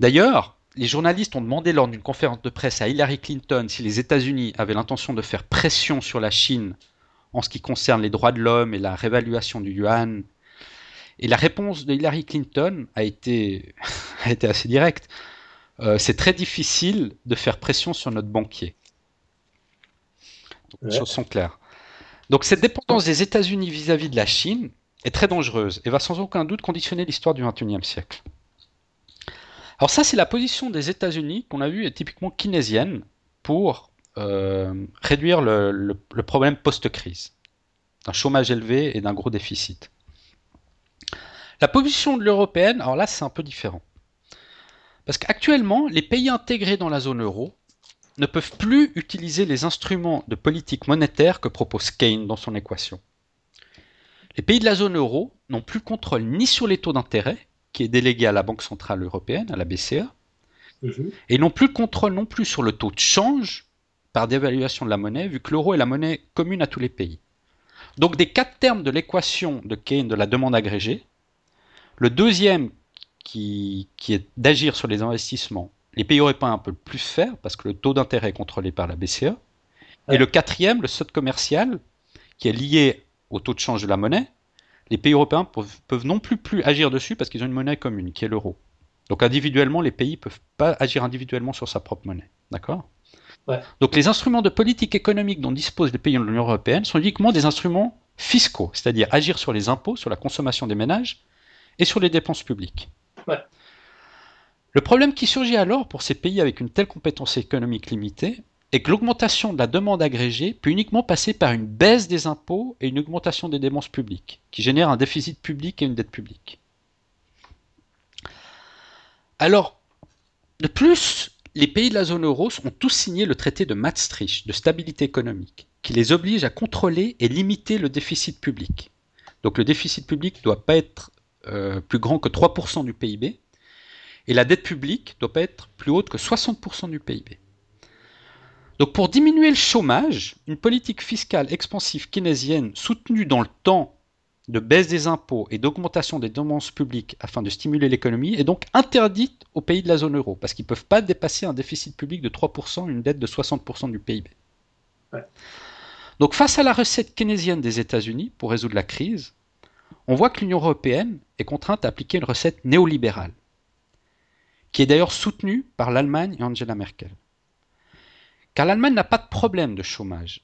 D'ailleurs, les journalistes ont demandé lors d'une conférence de presse à Hillary Clinton si les États-Unis avaient l'intention de faire pression sur la Chine en ce qui concerne les droits de l'homme et la réévaluation du yuan. Et la réponse de Hillary Clinton a été, [laughs] a été assez directe. Euh, c'est très difficile de faire pression sur notre banquier. les choses sont claires. Donc cette dépendance des États-Unis vis-à-vis de la Chine est très dangereuse et va sans aucun doute conditionner l'histoire du XXIe siècle. Alors ça, c'est la position des États-Unis qu'on a vue est typiquement keynésienne pour euh, réduire le, problème post-crise, d'un chômage élevé et d'un gros déficit. La position de l'européenne, alors là, c'est un peu différent. Parce qu'actuellement, les pays intégrés dans la zone euro ne peuvent plus utiliser les instruments de politique monétaire que propose Keynes dans son équation. Les pays de la zone euro n'ont plus contrôle ni sur les taux d'intérêt, qui est délégué à la Banque Centrale Européenne, à la BCE, mhm. et n'ont plus contrôle non plus sur le taux de change par dévaluation de la monnaie, vu que l'euro est la monnaie commune à tous les pays. Donc des quatre termes de l'équation de Keynes de la demande agrégée, le deuxième qui, qui est d'agir sur les investissements les pays européens peuvent plus faire parce que le taux d'intérêt est contrôlé par la BCE. Et le quatrième, le solde commercial, qui est lié au taux de change de la monnaie, les pays européens peuvent, non plus, plus agir dessus parce qu'ils ont une monnaie commune, qui est l'euro. Donc individuellement, les pays ne peuvent pas agir individuellement sur sa propre monnaie. D'accord? Donc les instruments de politique économique dont disposent les pays de l'Union européenne sont uniquement des instruments fiscaux, c'est-à-dire agir sur les impôts, sur la consommation des ménages et sur les dépenses publiques. Ouais. Le problème qui surgit alors pour ces pays avec une telle compétence économique limitée est que l'augmentation de la demande agrégée peut uniquement passer par une baisse des impôts et une augmentation des dépenses publiques, qui génèrent un déficit public et une dette publique. Alors, de plus, les pays de la zone euro ont tous signé le traité de Maastricht de stabilité économique, qui les oblige à contrôler et limiter le déficit public. Donc le déficit public ne doit pas être euh, plus grand que 3% du PIB, et la dette publique doit pas être plus haute que 60% du PIB. Donc pour diminuer le chômage, une politique fiscale expansive keynésienne soutenue dans le temps de baisse des impôts et d'augmentation des dépenses publiques afin de stimuler l'économie est donc interdite aux pays de la zone euro, parce qu'ils ne peuvent pas dépasser un déficit public de 3% et une dette de 60% du PIB. Donc face à la recette keynésienne des États-Unis pour résoudre la crise, on voit que l'Union européenne est contrainte à appliquer une recette néolibérale qui est d'ailleurs soutenu par l'Allemagne et Angela Merkel. Car l'Allemagne n'a pas de problème de chômage.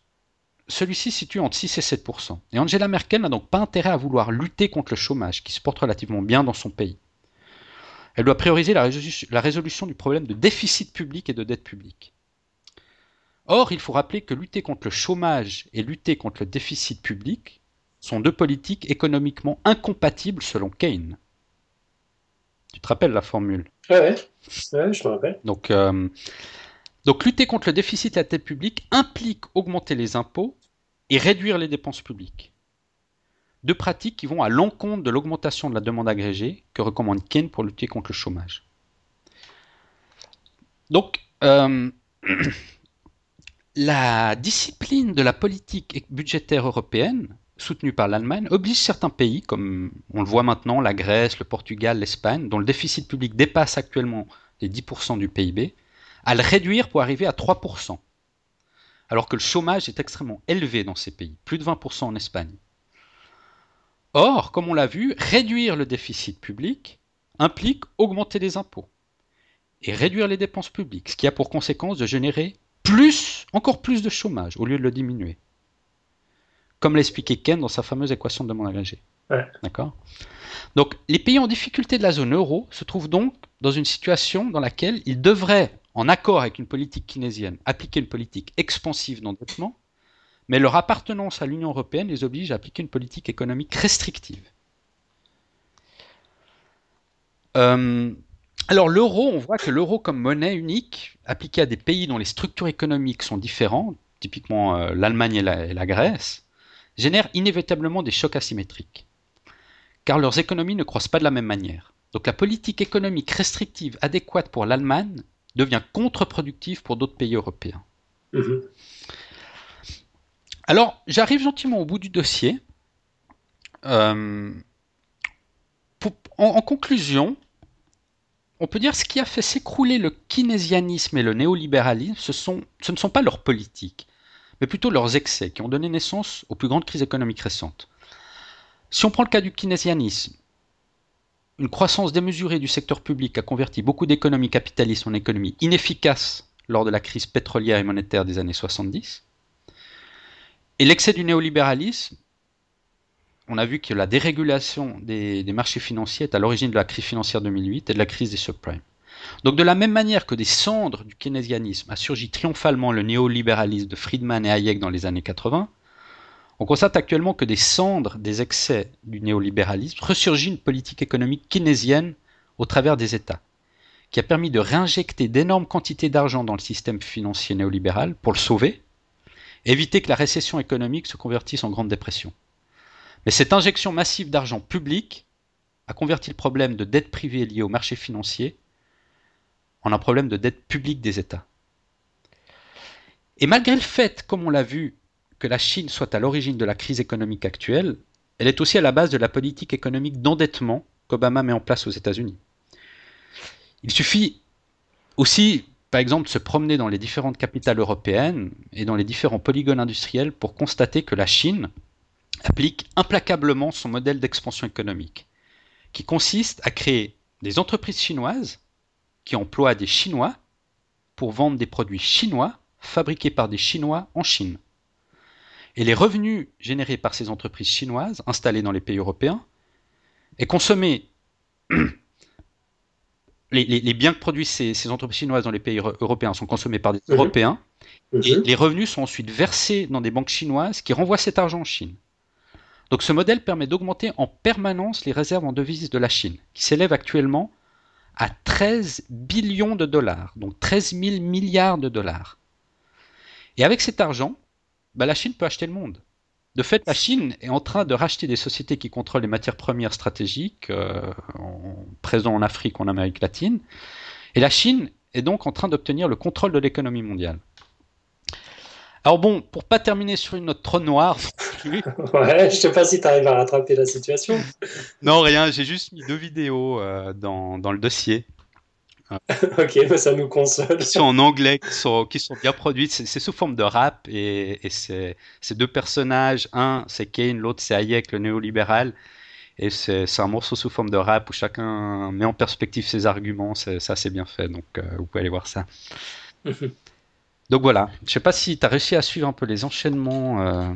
Celui-ci situe entre 6 et 7% Et Angela Merkel n'a donc pas intérêt à vouloir lutter contre le chômage, qui se porte relativement bien dans son pays. Elle doit prioriser la, résolution du problème de déficit public et de dette publique. Or, il faut rappeler que lutter contre le chômage et lutter contre le déficit public sont deux politiques économiquement incompatibles selon Keynes. Tu te rappelles la formule? Ouais, ouais. je me rappelle. Donc, euh, donc, lutter contre le déficit de la dette publique implique augmenter les impôts et réduire les dépenses publiques. Deux pratiques qui vont à l'encontre de l'augmentation de la demande agrégée que recommande Keynes pour lutter contre le chômage. Donc, euh, [clears throat] la discipline de la politique budgétaire européenne, soutenue par l'Allemagne, oblige certains pays, comme on le voit maintenant, la Grèce, le Portugal, l'Espagne, dont le déficit public dépasse actuellement les 10% du PIB, à le réduire pour arriver à 3%, alors que le chômage est extrêmement élevé dans ces pays, plus de 20% en Espagne. Or, comme on l'a vu, réduire le déficit public implique augmenter les impôts et réduire les dépenses publiques, ce qui a pour conséquence de générer encore plus de chômage au lieu de le diminuer. Comme l'expliquait Ken dans sa fameuse équation de demande agrégée. D'accord? Donc, les pays en difficulté de la zone euro se trouvent donc dans une situation dans laquelle ils devraient, en accord avec une politique keynésienne, appliquer une politique expansive d'endettement, mais leur appartenance à l'Union européenne les oblige à appliquer une politique économique restrictive. Euh, alors l'euro, on voit que l'euro comme monnaie unique, appliquée à des pays dont les structures économiques sont différentes, typiquement euh, l'Allemagne et la, Grèce, génère inévitablement des chocs asymétriques, car leurs économies ne croissent pas de la même manière. Donc la politique économique restrictive adéquate pour l'Allemagne devient contre-productive pour d'autres pays européens. Mhm. Alors, j'arrive gentiment au bout du dossier. Euh, en, conclusion, on peut dire ce qui a fait s'écrouler le keynésianisme et le néolibéralisme, ce, ce ne sont pas leurs politiques, mais plutôt leurs excès qui ont donné naissance aux plus grandes crises économiques récentes. Si on prend le cas du keynésianisme, une croissance démesurée du secteur public a converti beaucoup d'économies capitalistes en économies inefficaces lors de la crise pétrolière et monétaire des années 70. Et l'excès du néolibéralisme, on a vu que la dérégulation des, marchés financiers est à l'origine de la crise financière 2008 et de la crise des subprimes. Donc de la même manière que des cendres du keynésianisme a surgi triomphalement le néolibéralisme de Friedman et Hayek dans les années 80, on constate actuellement que des cendres des excès du néolibéralisme ressurgit une politique économique keynésienne au travers des États, qui a permis de réinjecter d'énormes quantités d'argent dans le système financier néolibéral pour le sauver, éviter que la récession économique se convertisse en grande dépression. Mais cette injection massive d'argent public a converti le problème de dette privée liée au marché financier en un problème de dette publique des États. Et malgré le fait, comme on l'a vu, que la Chine soit à l'origine de la crise économique actuelle, elle est aussi à la base de la politique économique d'endettement qu'Obama met en place aux États-Unis. Il suffit aussi, par exemple, de se promener dans les différentes capitales européennes et dans les différents polygones industriels pour constater que la Chine applique implacablement son modèle d'expansion économique, qui consiste à créer des entreprises chinoises qui emploient des Chinois pour vendre des produits chinois fabriqués par des Chinois en Chine. Et les revenus générés par ces entreprises chinoises installées dans les pays européens et consommés. [clears throat] les, biens que produisent ces, entreprises chinoises dans les pays européens sont consommés par des. Européens. Et les revenus sont ensuite versés dans des banques chinoises qui renvoient cet argent en Chine. Donc ce modèle permet d'augmenter en permanence les réserves en devises de la Chine, qui s'élèvent actuellement à 13 billions de dollars, donc 13 000 milliards de dollars. Et avec cet argent, bah, la Chine peut acheter le monde. De fait, la Chine est en train de racheter des sociétés qui contrôlent les matières premières stratégiques, euh, présentes en Afrique ou en Amérique latine. Et la Chine est donc en train d'obtenir le contrôle de l'économie mondiale. Alors bon, pour pas terminer sur une note trop noire. [laughs] [laughs] ouais, je sais pas si tu arrives à rattraper la situation. [laughs] non, rien, j'ai juste mis deux vidéos euh, dans, dans, le dossier. ok, ça nous console. Qui sont en anglais, qui sont, qui sont bien produites. C'est sous forme de rap et, et c'est deux personnages. Un, c'est Kane, l'autre, c'est Hayek, le néolibéral. Et c'est un morceau sous forme de rap où chacun met en perspective ses arguments. Ça, c'est bien fait. Donc, euh, vous pouvez aller voir ça. Donc voilà. Je sais pas si tu as réussi à suivre un peu les enchaînements. Euh,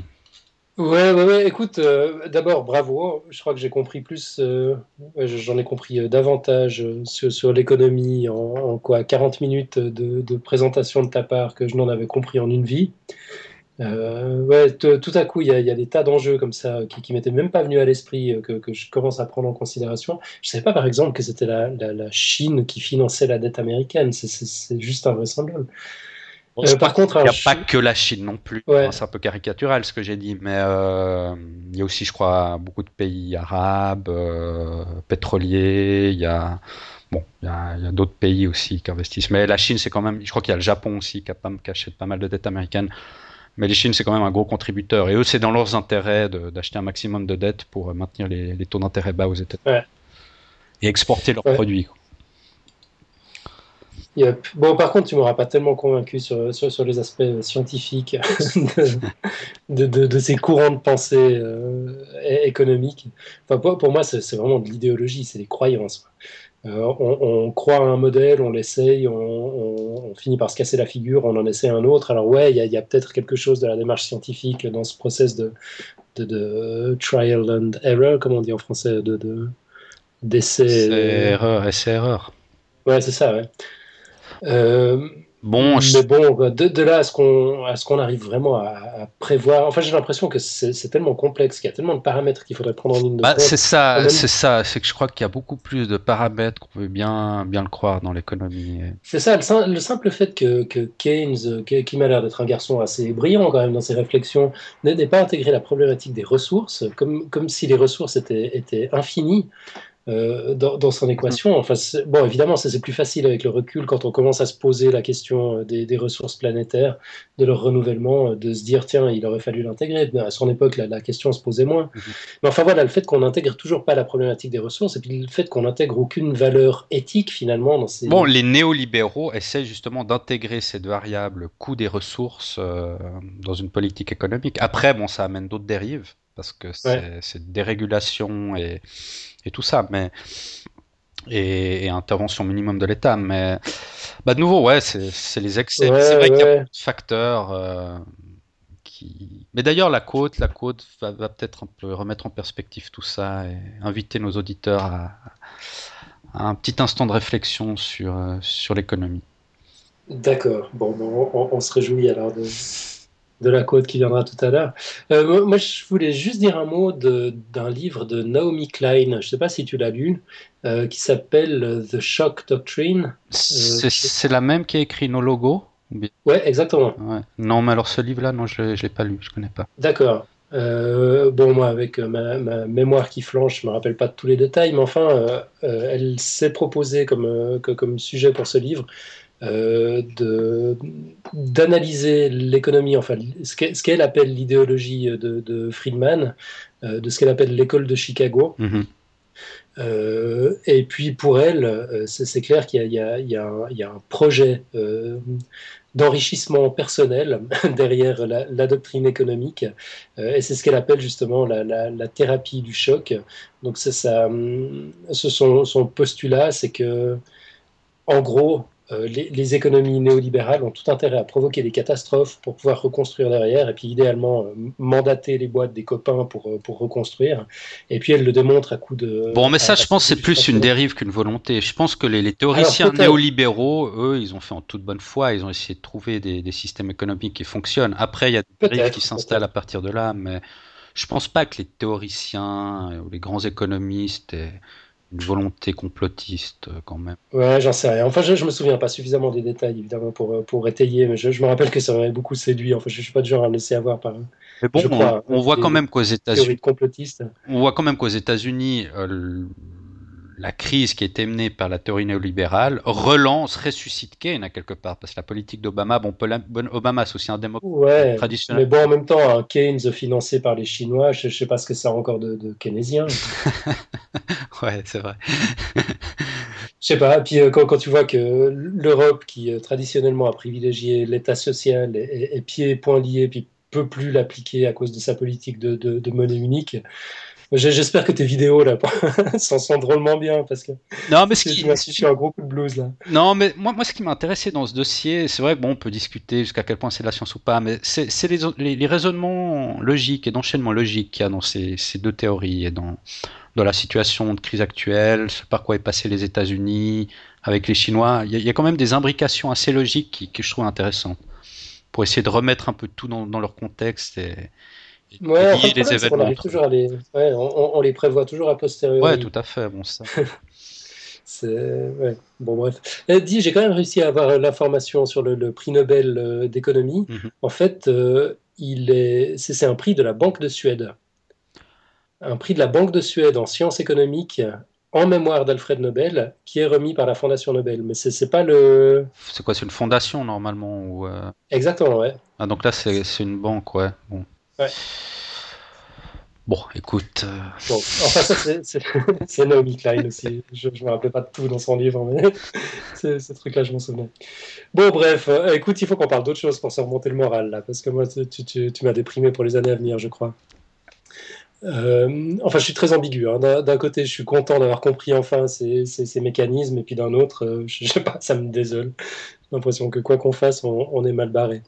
Ouais, ouais, écoute, euh, d'abord, bravo. Je crois que j'ai compris plus, euh, j'en ai compris euh, davantage sur, l'économie en, quoi 40 minutes de, présentation de ta part que je n'en avais compris en une vie. ouais, tout à coup, il y a, des tas d'enjeux comme ça qui, ne m'étaient même pas venus à l'esprit que, que, je commence à prendre en considération. Je ne savais pas, par exemple, que c'était la, la, Chine qui finançait la dette américaine. C'est juste invraisemblable. Euh, par contre, il n'y a pas que la Chine non plus. c'est un peu caricatural ce que j'ai dit, mais euh, il y a aussi, je crois, beaucoup de pays arabes, euh, pétroliers. Il y a bon, il y a, d'autres pays aussi qui investissent. Mais la Chine, c'est quand même. Je crois qu'il y a le Japon aussi qui, a pas, achète pas mal de dettes américaines. Mais les Chine, c'est quand même un gros contributeur. Et eux, c'est dans leurs intérêts d'acheter un maximum de dettes pour maintenir les, taux d'intérêt bas aux États-Unis. Et exporter leurs produits. Bon, par contre, tu m'auras pas tellement convaincu sur, sur, les aspects scientifiques [laughs] de, de, ces courants de pensée euh, économiques. Enfin, pour, pour moi, c'est vraiment de l'idéologie, c'est des croyances. Euh, on, croit à un modèle, on l'essaye, on, finit par se casser la figure, on en essaie un autre. Alors ouais, il y a, peut-être quelque chose de la démarche scientifique dans ce process de, de, trial and error, comme on dit en français, de d'essai. erreur, essai erreur. Ouais, c'est ça. Ouais. Euh, bon, mais bon, de, là à ce qu'on à ce qu'on arrive vraiment à, prévoir. Enfin, j'ai l'impression que c'est tellement complexe, qu'il y a tellement de paramètres qu'il faudrait prendre en ligne de bah, C'est ça, c'est ça. C'est que je crois qu'il y a beaucoup plus de paramètres qu'on veut bien bien le croire dans l'économie. C'est ça, le, simple fait que, que Keynes, qui m'a l'air d'être un garçon assez brillant quand même dans ses réflexions, n'ait pas intégré la problématique des ressources, comme comme si les ressources étaient étaient infinies. Euh, dans, son équation. Enfin, bon, évidemment, c'est plus facile avec le recul quand on commence à se poser la question euh, des, ressources planétaires, de leur renouvellement, euh, de se dire tiens, il aurait fallu l'intégrer. À son époque, la, question se posait moins. Mhm. Mais enfin voilà, le fait qu'on n'intègre toujours pas la problématique des ressources et puis le fait qu'on n'intègre aucune valeur éthique finalement dans ces. Bon, les néolibéraux essaient justement d'intégrer cette variable coût des ressources dans une politique économique. Après, bon, ça amène d'autres dérives parce que c'est dérégulation et et tout ça, mais et, intervention minimum de l'État. Mais bah, de nouveau, ouais, c'est les excès. c'est vrai qu'il y a beaucoup de facteurs euh, qui. Mais d'ailleurs, la côte, la côte va, peut-être un peu remettre en perspective tout ça et inviter nos auditeurs à, un petit instant de réflexion sur, euh, sur l'économie. D'accord. Bon, on, on, se réjouit alors de, de la côte qui viendra tout à l'heure. Euh, moi, je voulais juste dire un mot d'un livre de Naomi Klein, je ne sais pas si tu l'as lu, euh, qui s'appelle The Shock Doctrine. Euh, c'est la même qui a écrit nos logos Ouais, exactement. Non, mais alors ce livre-là, non, je ne l'ai pas lu, je ne connais pas. D'accord. bon, moi, avec ma, mémoire qui flanche, je ne me rappelle pas de tous les détails, mais enfin, elle s'est proposée comme, comme sujet pour ce livre d'analyser l'économie, enfin ce qu'elle appelle l'idéologie de, Friedman, euh, de ce qu'elle appelle l'école de Chicago. Mhm. Euh, et puis pour elle, c'est clair qu'il y, y, a un projet d'enrichissement personnel [laughs] derrière la, doctrine économique, et c'est ce qu'elle appelle justement la, thérapie du choc. Donc c'est ça, ce son, son postulat, c'est que en gros, euh, les, économies néolibérales ont tout intérêt à provoquer des catastrophes pour pouvoir reconstruire derrière, et puis idéalement euh, mandater les boîtes des copains pour, euh, pour reconstruire. Et puis elle le démontre à coup de... Bon, mais ça, je pense, c'est plus une dérive qu'une volonté. Je pense que les, théoriciens néolibéraux, eux, ils ont fait en toute bonne foi, ils ont essayé de trouver des, des systèmes économiques qui fonctionnent. Après, il y a des dérives qui s'installent à partir de là, mais je pense pas que les théoriciens ou les grands économistes... Et une volonté complotiste euh, quand même. Ouais, j'en sais rien. Enfin, je, je me souviens pas suffisamment des détails évidemment pour, euh, pour étayer, mais je, je me rappelle que ça m'avait beaucoup séduit. Enfin, je, suis pas du genre à me laisser avoir par. Mais bon, on, voit quand même qu'aux États-Unis, on voit quand même qu'aux États-Unis, euh, la crise qui été menée par la théorie néolibérale relance, ressuscite Keynes à quelque part, parce que la politique d'Obama, bon, Obama c'est aussi un démocrate ouais, traditionnel. Mais bon, en même temps, un Keynes financé par les Chinois, je ne sais pas ce que ça a encore de, de keynésien. [laughs] [laughs] ouais, c'est vrai. [laughs] Je sais pas. Puis euh, quand, quand, tu vois que l'Europe, qui euh, traditionnellement a privilégié l'État social, est, pieds et poings liés, puis peut plus l'appliquer à cause de sa politique de, de, de monnaie unique. J'espère que tes vidéos là [laughs] s'en sont drôlement bien parce que non mais ce qui je suis un gros coup de blues là. Non mais moi moi ce qui m'a intéressé dans ce dossier, c'est vrai que bon on peut discuter jusqu'à quel point c'est de la science ou pas, mais c'est les, les, raisonnements logiques et d'enchaînement logique qu'il y a dans ces, ces, deux théories et dans dans la situation de crise actuelle, ce par quoi est passé les États-Unis avec les Chinois, il y, a, quand même des imbrications assez logiques qui, que je trouve intéressantes pour essayer de remettre un peu tout dans, dans leur contexte et Ouais, les événements. On, les... Ouais, on, les prévoit toujours a posteriori. Ouais, tout à fait. Bon, ça. [laughs] ouais. Bon, bref. Elle dit j'ai quand même réussi à avoir l'information sur le, prix Nobel euh, d'économie. Mhm. En fait, euh, il est, c'est, un prix de la Banque de Suède. Un prix de la Banque de Suède en sciences économiques en mémoire d'Alfred Nobel, qui est remis par la Fondation Nobel. Mais c'est, pas le. C'est quoi C'est une fondation normalement ou euh? Exactement, ouais. Ah, donc là, c'est, c'est une banque, ouais. Bon. Ouais. Bon, écoute. Euh, bon, enfin, ça, c'est [laughs] Naomi Klein aussi. Je ne me rappelais pas de tout dans son livre, mais [laughs] ce truc-là, je m'en souvenais. Bon, bref, euh, écoute, il faut qu'on parle d'autre chose pour se remonter le moral, là, parce que moi, tu, tu, tu m'as déprimé pour les années à venir, je crois. Euh, enfin, je suis très ambigu. Hein. D'un côté, je suis content d'avoir compris enfin ces, mécanismes, et puis d'un autre, je, [laughs] je, sais pas, ça me désole. J'ai l'impression que quoi qu'on fasse, on, est mal barré.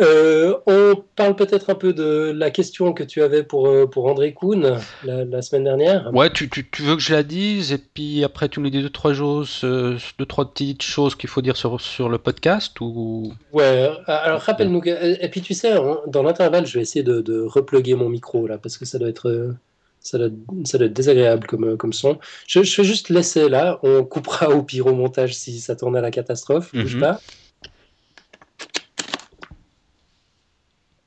Euh, on parle peut-être un peu de la question que tu avais pour, euh, pour André Kuhn la, semaine dernière. Ouais, tu, tu, veux que je la dise et puis après tu nous dis deux trois choses, euh, deux trois petites choses qu'il faut dire sur, sur le podcast ou? Ouais, alors rappelle-nous et puis tu sais, dans l'intervalle, je vais essayer de, de repluguer mon micro là parce que ça doit être ça doit, ça doit être désagréable comme, comme son. Je, je, vais juste laisser là, on coupera au pire au montage si ça tourne à la catastrophe, bouge mhm. pas.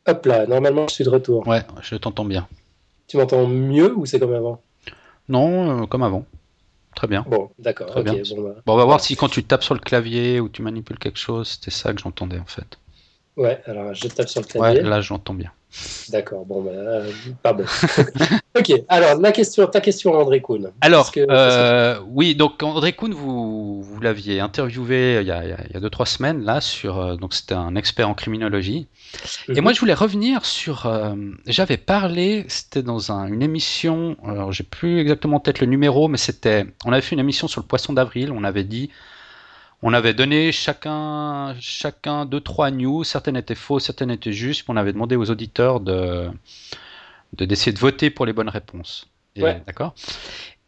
Hop là, normalement je suis de retour. Ouais, je t'entends bien. Tu m'entends mieux ou c'est comme avant? Non, euh, comme avant. Très bien. Bon, d'accord. Bah. Bon, on va voir si quand tu tapes sur le clavier ou tu manipules quelque chose, c'était ça que j'entendais en fait. Ouais, alors je tape sur le clavier. Ouais, là j'entends bien. D'accord, bon, ben, pardon. [laughs] ok, alors la question, ta question, André Kuhn. Alors, euh, oui, donc André Kuhn, vous, vous l'aviez interviewé il y, a, il y a deux trois semaines là sur, euh, donc c'était un expert en criminologie. Et mhm. moi, je voulais revenir sur, j'avais parlé, c'était dans une émission, alors j'ai plus exactement peut-être le numéro, mais c'était, on avait fait une émission sur le poisson d'avril. On avait dit on avait donné chacun, chacun deux, trois news, certaines étaient fausses, certaines étaient justes, on avait demandé aux auditeurs de d'essayer de, voter pour les bonnes réponses. D'accord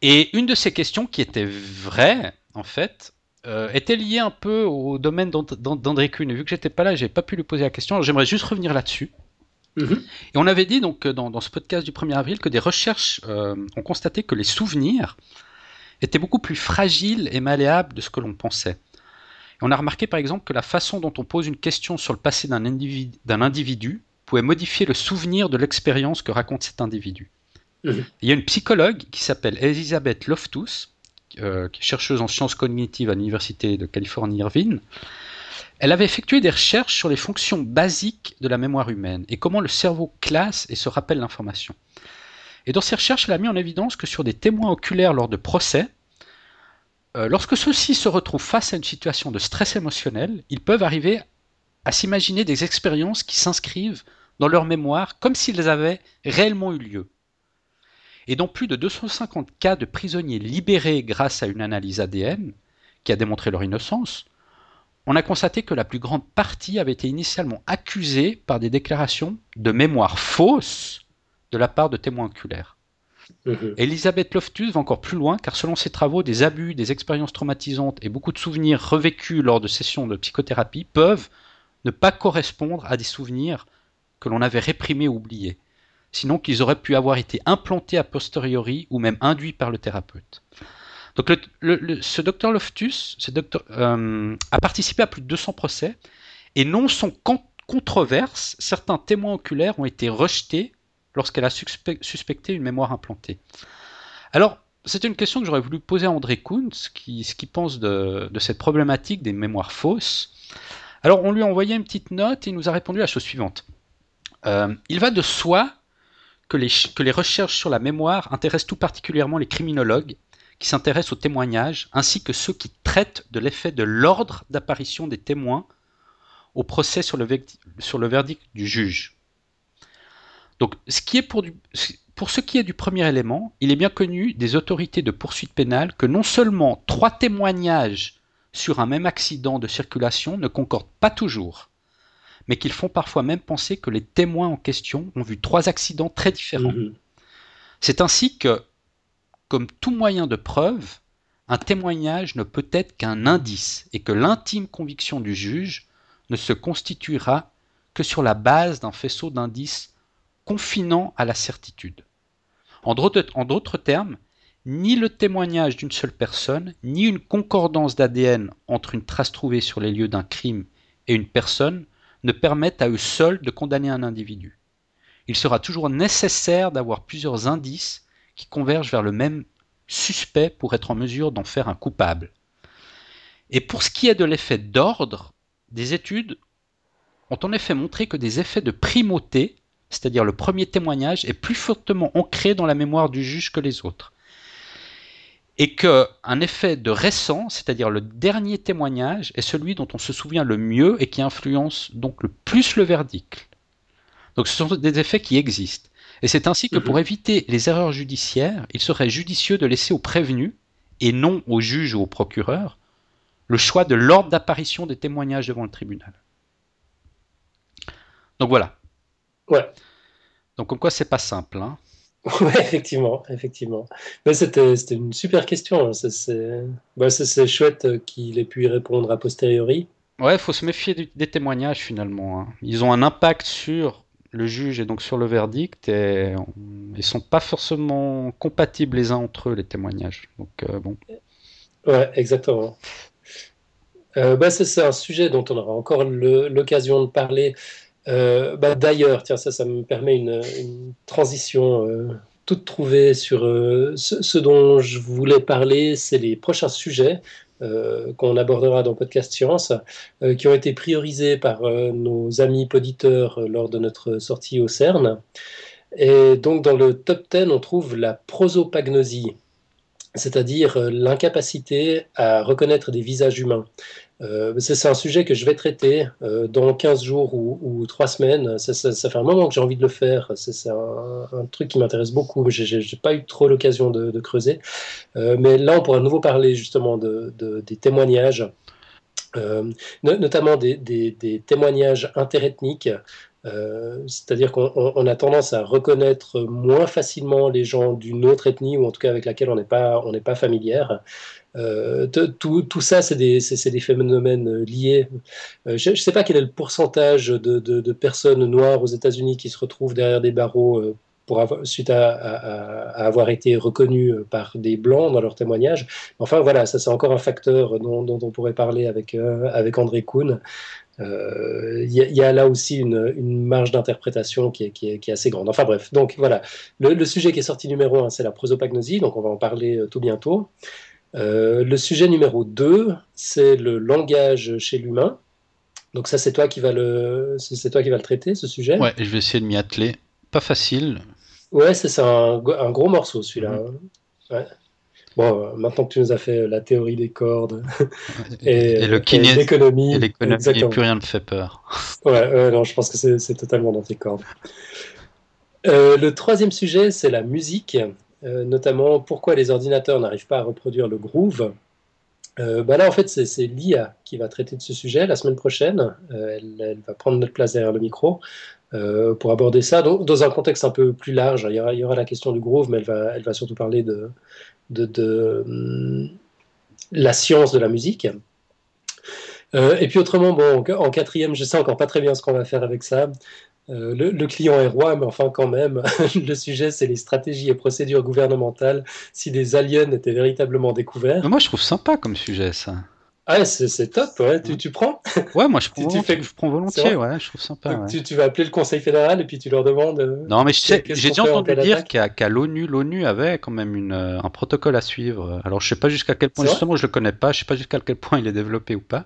Et une de ces questions qui était vraie, en fait, euh, était liée un peu au domaine d'André Kuhn. Et vu que j'étais pas là, j'ai pas pu lui poser la question. J'aimerais juste revenir là-dessus. Mm-hmm. Et on avait dit donc dans, ce podcast du 1er avril que des recherches euh, ont constaté que les souvenirs étaient beaucoup plus fragiles et malléables de ce que l'on pensait on a remarqué par exemple que la façon dont on pose une question sur le passé d'un individu, pouvait modifier le souvenir de l'expérience que raconte cet individu. Mhm. Il y a une psychologue qui s'appelle Elizabeth Loftus, euh, qui est chercheuse en sciences cognitives à l'Université de Californie Irvine. Elle avait effectué des recherches sur les fonctions basiques de la mémoire humaine et comment le cerveau classe et se rappelle l'information. Et dans ses recherches, elle a mis en évidence que sur des témoins oculaires lors de procès, euh, lorsque ceux-ci se retrouvent face à une situation de stress émotionnel, ils peuvent arriver à s'imaginer des expériences qui s'inscrivent dans leur mémoire comme s'ils avaient réellement eu lieu. Et dans plus de 250 cas de prisonniers libérés grâce à une analyse ADN, qui a démontré leur innocence, on a constaté que la plus grande partie avait été initialement accusée par des déclarations de mémoire fausse de la part de témoins oculaires. Mhm. Elisabeth Loftus va encore plus loin car selon ses travaux, des abus, des expériences traumatisantes et beaucoup de souvenirs revécus lors de sessions de psychothérapie peuvent ne pas correspondre à des souvenirs que l'on avait réprimés ou oubliés, sinon qu'ils auraient pu avoir été implantés a posteriori ou même induits par le thérapeute. Donc ce docteur Loftus euh, a participé à plus de 200 procès et non sans controverse, certains témoins oculaires ont été rejetés lorsqu'elle a suspecté une mémoire implantée. Alors, c'est une question que j'aurais voulu poser à André Kuhn, ce qu'il pense de, cette problématique des mémoires fausses. Alors, on lui a envoyé une petite note et il nous a répondu la chose suivante. Euh, il va de soi que les, recherches sur la mémoire intéressent tout particulièrement les criminologues qui s'intéressent aux témoignages, ainsi que ceux qui traitent de l'effet de l'ordre d'apparition des témoins au procès sur le verdict du juge. Donc, ce qui est pour, pour ce qui est du premier élément, il est bien connu des autorités de poursuite pénale que non seulement trois témoignages sur un même accident de circulation ne concordent pas toujours, mais qu'ils font parfois même penser que les témoins en question ont vu trois accidents très différents. Mhm. C'est ainsi que, comme tout moyen de preuve, un témoignage ne peut être qu'un indice et que l'intime conviction du juge ne se constituera que sur la base d'un faisceau d'indices confinant à la certitude. En d'autres termes, ni le témoignage d'une seule personne, ni une concordance d'ADN entre une trace trouvée sur les lieux d'un crime et une personne ne permettent à eux seuls de condamner un individu. Il sera toujours nécessaire d'avoir plusieurs indices qui convergent vers le même suspect pour être en mesure d'en faire un coupable. Et pour ce qui est de l'effet d'ordre, des études ont en effet montré que des effets de primauté, c'est-à-dire le premier témoignage, est plus fortement ancré dans la mémoire du juge que les autres. Et qu'un effet de récent, c'est-à-dire le dernier témoignage, est celui dont on se souvient le mieux et qui influence donc le plus le verdict. Donc ce sont des effets qui existent. Et c'est ainsi que pour mhm. éviter les erreurs judiciaires, il serait judicieux de laisser au prévenu, et non au juge ou au procureur, le choix de l'ordre d'apparition des témoignages devant le tribunal. Donc voilà. Ouais. Donc comme quoi c'est pas simple. Hein. [laughs] Oui, effectivement, effectivement. Mais c'était une super question. Hein. Bah, c'est chouette qu'il ait pu y répondre a posteriori. Ouais, il faut se méfier des témoignages finalement. Hein. Ils ont un impact sur le juge et donc sur le verdict et ils sont pas forcément compatibles les uns entre eux les témoignages. Donc euh, bon. Ouais, exactement. Euh, bah, c'est un sujet dont on aura encore l'occasion de parler. Euh, bah, d'ailleurs, tiens, ça, ça me permet une, transition toute trouvée sur ce, ce, dont je voulais parler, c'est les prochains sujets. Euh, qu'on abordera dans Podcast Science, euh, qui ont été priorisés par euh, nos amis poditeurs lors de notre sortie au CERN. Et donc dans le top 10, on trouve la prosopagnosie, c'est-à-dire l'incapacité à reconnaître des visages humains. Euh, c'est un sujet que je vais traiter euh, dans 15 jours ou, 3 semaines. Ça, fait un moment que j'ai envie de le faire. C'est un, truc qui m'intéresse beaucoup. J'ai pas eu trop l'occasion de, creuser. Euh, mais là, on pourra à nouveau parler justement de, des témoignages, notamment des, témoignages interethniques. C'est-à-dire qu'on a tendance à reconnaître moins facilement les gens d'une autre ethnie, ou en tout cas avec laquelle on n'est pas, on pas familière. Euh, tout, tout, ça, c'est des, des, phénomènes euh, liés. Euh, je ne sais pas quel est le pourcentage de, de, personnes noires aux États-Unis qui se retrouvent derrière des barreaux pour avoir, suite à, avoir été reconnues par des blancs dans leurs témoignages. Enfin voilà, ça c'est encore un facteur dont, dont, on pourrait parler avec, avec André Kuhn. Il y, y, a là aussi une, une marge d'interprétation qui, qui, est, qui est, assez grande. Enfin bref, donc voilà, le, le sujet qui est sorti numéro un, c'est la prosopagnosie, donc on va en parler tout bientôt. Euh, le sujet numéro 2, c'est le langage chez l'humain. Donc ça, c'est toi qui va le, c'est toi qui va le traiter, ce sujet? Ouais, je vais essayer de m'y atteler. Pas facile. Ouais, c'est un, un, gros morceau celui-là. Mhm. Bon, euh, maintenant que tu nous as fait la théorie des cordes [laughs] et, le l'économie, et l'économie, plus rien ne fait peur. Ouais, non, je pense que c'est totalement dans tes cordes. Euh, le troisième sujet, c'est la musique. Euh, notamment pourquoi les ordinateurs n'arrivent pas à reproduire le groove. Euh, bah là, en fait, c'est l'IA qui va traiter de ce sujet la semaine prochaine. Euh, elle, va prendre notre place derrière le micro pour aborder ça dans un contexte un peu plus large. Il y aura, il y aura la question du groove, mais elle va, elle va surtout parler de, de, la science de la musique. et puis autrement, bon, en quatrième, je sais encore pas très bien ce qu'on va faire avec ça. Euh, le, client est roi, mais enfin quand même, [laughs] le sujet c'est les stratégies et procédures gouvernementales si des aliens étaient véritablement découverts. moi je trouve sympa comme sujet ça. Ah, c'est top, ouais. Tu, tu, prends? Ouais, moi je [laughs] prends, tu, fais... je prends volontiers, ouais, je trouve sympa. Tu, tu, vas appeler le Conseil fédéral et puis tu leur demandes. Euh, non, mais j'ai déjà entendu dire qu'à l'ONU, l'ONU avait quand même une, euh, un protocole à suivre. Alors je sais pas jusqu'à quel point, justement, je le connais pas, je sais pas jusqu'à quel point il est développé ou pas.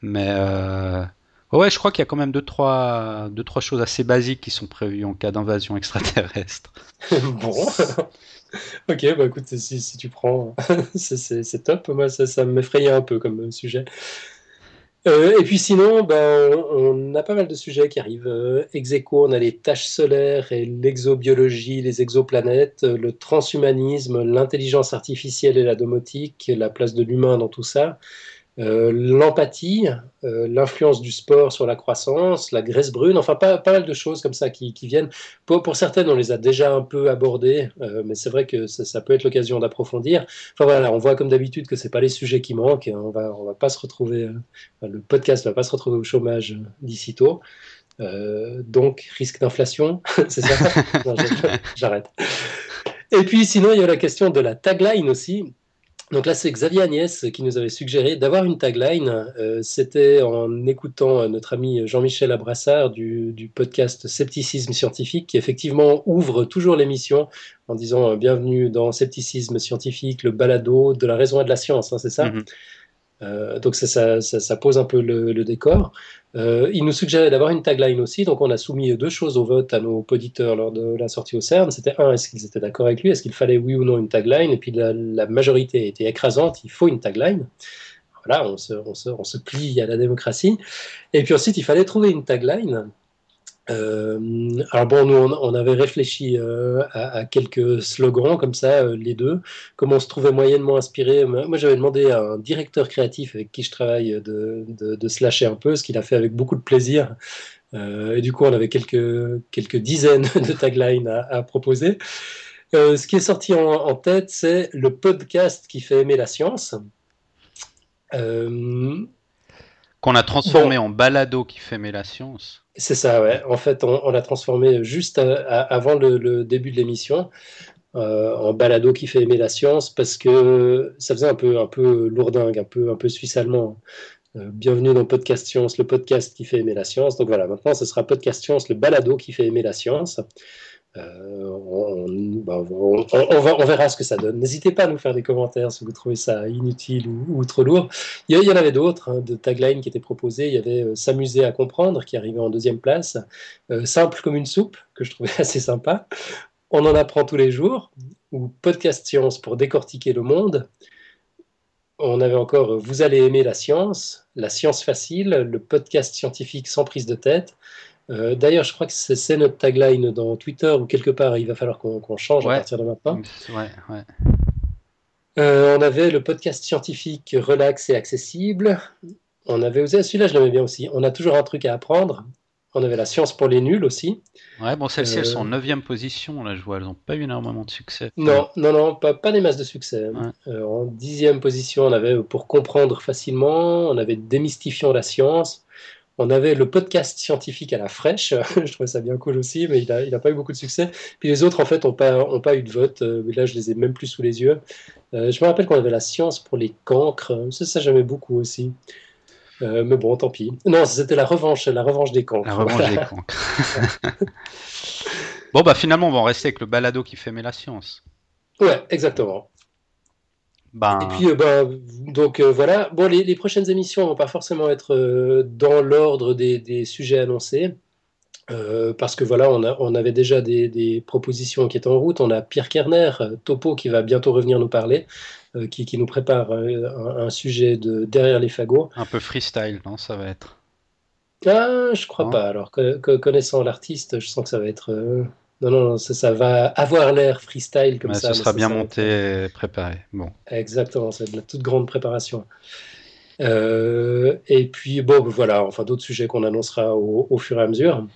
Mais euh, Ouais, je crois qu'il y a quand même deux trois, deux, trois choses assez basiques qui sont prévues en cas d'invasion extraterrestre. [laughs] bon. [laughs] ok, bah écoute, si, tu prends, [laughs] c'est top. Moi, ça, ça m'effrayait un peu comme sujet. Euh, et puis sinon, ben, on a pas mal de sujets qui arrivent. Euh, ex on a les tâches solaires et l'exobiologie, les exoplanètes, le transhumanisme, l'intelligence artificielle et la domotique, la place de l'humain dans tout ça. Euh, l'empathie, euh, l'influence du sport sur la croissance, la graisse brune, enfin pas, pas mal de choses comme ça qui, viennent. Pour, certaines, on les a déjà un peu abordées, euh, mais c'est vrai que ça, peut être l'occasion d'approfondir. Enfin voilà, on voit comme d'habitude que c'est pas les sujets qui manquent. On va, on va pas se retrouver, le podcast va pas se retrouver au chômage d'ici tôt. donc risque d'inflation, [laughs] c'est ça? J'arrête. Et puis sinon, il y a la question de la tagline aussi. Donc là, c'est Xavier Agnès qui nous avait suggéré d'avoir une tagline. Euh, c'était en écoutant notre ami Jean-Michel Abrassard du, podcast Scepticisme scientifique, qui effectivement ouvre toujours l'émission en disant Bienvenue dans Scepticisme scientifique, le balado de la raison et de la science, hein, c'est ça? Mhm. Euh, donc ça, ça, pose un peu le, décor. Euh, il nous suggérait d'avoir une tagline aussi, donc on a soumis deux choses au vote à nos auditeurs lors de la sortie au CERN. C'était un, est-ce qu'ils étaient d'accord avec lui, est-ce qu'il fallait oui ou non une tagline, et puis la, majorité était écrasante, il faut une tagline. Voilà, on se, on, se, on se plie à la démocratie. Et puis ensuite, il fallait trouver une tagline. Euh, alors bon, nous on, avait réfléchi euh, à, quelques slogans comme ça, euh, les deux, comme on se trouvait moyennement inspiré. Moi j'avais demandé à un directeur créatif avec qui je travaille de, de, se lâcher un peu, ce qu'il a fait avec beaucoup de plaisir. et du coup on avait quelques, quelques dizaines [laughs] de taglines à, proposer. ce qui est sorti en, tête, c'est le podcast qui fait aimer la science. Qu'on a transformé en balado qui fait aimer la science. C'est ça, ouais. En fait, on, l'a transformé juste avant le, début de l'émission euh, en balado qui fait aimer la science parce que ça faisait un peu, un peu lourdingue, un peu, un peu suisse-allemand. Euh, bienvenue dans Podcast Science, le podcast qui fait aimer la science. Donc voilà, maintenant ce sera Podcast Science, le balado qui fait aimer la science. Euh, bah, on, verra ce que ça donne. N'hésitez pas à nous faire des commentaires si vous trouvez ça inutile ou, trop lourd. Il y, en avait d'autres, hein, de taglines qui étaient proposées. Il y avait euh, S'amuser à comprendre, qui arrivait en deuxième place. Euh, simple comme une soupe, que je trouvais [laughs] assez sympa. On en apprend tous les jours. Ou Podcast Science pour décortiquer le monde. On avait encore Vous allez aimer la science, la science facile, le podcast scientifique sans prise de tête. Euh, d'ailleurs, je crois que c'est notre tagline dans Twitter ou quelque part. Il va falloir qu'on change à partir de maintenant. Euh, on avait le podcast scientifique relax et accessible. On avait osé, celui-là, je l'aimais bien aussi. On a toujours un truc à apprendre. On avait la science pour les nuls aussi. Ouais, bon, celles-ci, elles sont en 9 position, là, je vois. Elles n'ont pas eu énormément de succès. Non, non, non, pas, pas des masses de succès. Euh, en dixième position, on avait pour comprendre facilement, on avait démystifiant la science. On avait le podcast scientifique à la fraîche, [laughs] je trouvais ça bien cool aussi, mais il n'a il a pas eu beaucoup de succès. Puis les autres, en fait, n'ont pas, ont pas eu de vote. Euh, là, je les ai même plus sous les yeux. Euh, je me rappelle qu'on avait la science pour les cancres. Ça, ça j'aimais beaucoup aussi. Euh, mais bon, tant pis. Non, c'était la revanche, la revanche des cancres. La revanche des [laughs] cancres. [laughs] bon, bah finalement, on va en rester avec le balado qui fait aimer la science. Ouais, exactement. Ben, Et puis, ben, donc euh, voilà. Bon, les, prochaines émissions vont pas forcément être euh, dans l'ordre des, sujets annoncés. parce que voilà, on, a, on avait déjà des, propositions qui étaient en route. On a Pierre Kerner, Topo, qui va bientôt revenir nous parler, qui, nous prépare un, sujet de derrière les fagots. Un peu freestyle, non Ça va être? Ah, je crois pas. Alors, connaissant l'artiste, je sens que ça va être non, non, ça, va avoir l'air freestyle comme ça. Ce sera bien monté et préparé. Bon. Exactement, c'est de la toute grande préparation. Euh, et puis, bon, voilà, enfin, d'autres sujets qu'on annoncera au, fur et à mesure.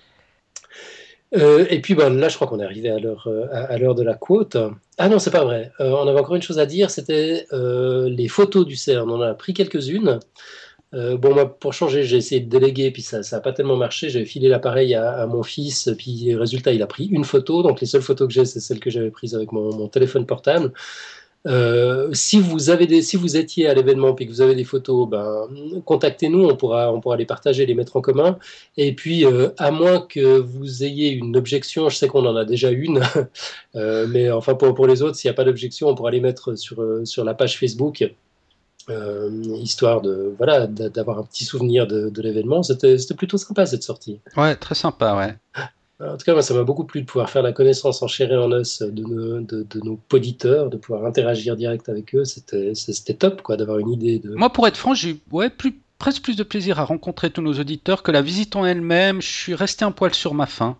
Euh, et puis, bon, là, je crois qu'on est arrivé à l'heure, à, l'heure de la quote. Ah non, c'est pas vrai. Euh, on avait encore une chose à dire, c'était les photos du CERN. On en a pris quelques-unes. Euh, bon, moi, pour changer, j'ai essayé de déléguer, puis ça n'a pas tellement marché. J'avais filé l'appareil à, mon fils, puis résultat, il a pris une photo. Donc, les seules photos que j'ai, c'est celles que j'avais prises avec mon, téléphone portable. Euh, si vous avez des, si vous étiez à l'événement puis que vous avez des photos, ben, contactez-nous, on pourra, on pourra les partager, les mettre en commun. Et puis, euh, à moins que vous ayez une objection, je sais qu'on en a déjà une, [laughs] mais enfin pour, pour les autres, s'il n'y a pas d'objection, on pourra les mettre sur, sur la page Facebook. Euh, histoire de voilà d'avoir un petit souvenir de, l'événement. C'était plutôt sympa cette sortie. Ouais, très sympa, ouais. En tout cas, moi, ça m'a beaucoup plu de pouvoir faire la connaissance en chair et en os de nos, de, nos poditeurs, de pouvoir interagir direct avec eux. C'était top, quoi, d'avoir une idée de. Moi, pour être franc, j'ai eu ouais, plus, presque plus de plaisir à rencontrer tous nos auditeurs que la visite en elle-même. Je suis resté un poil sur ma faim.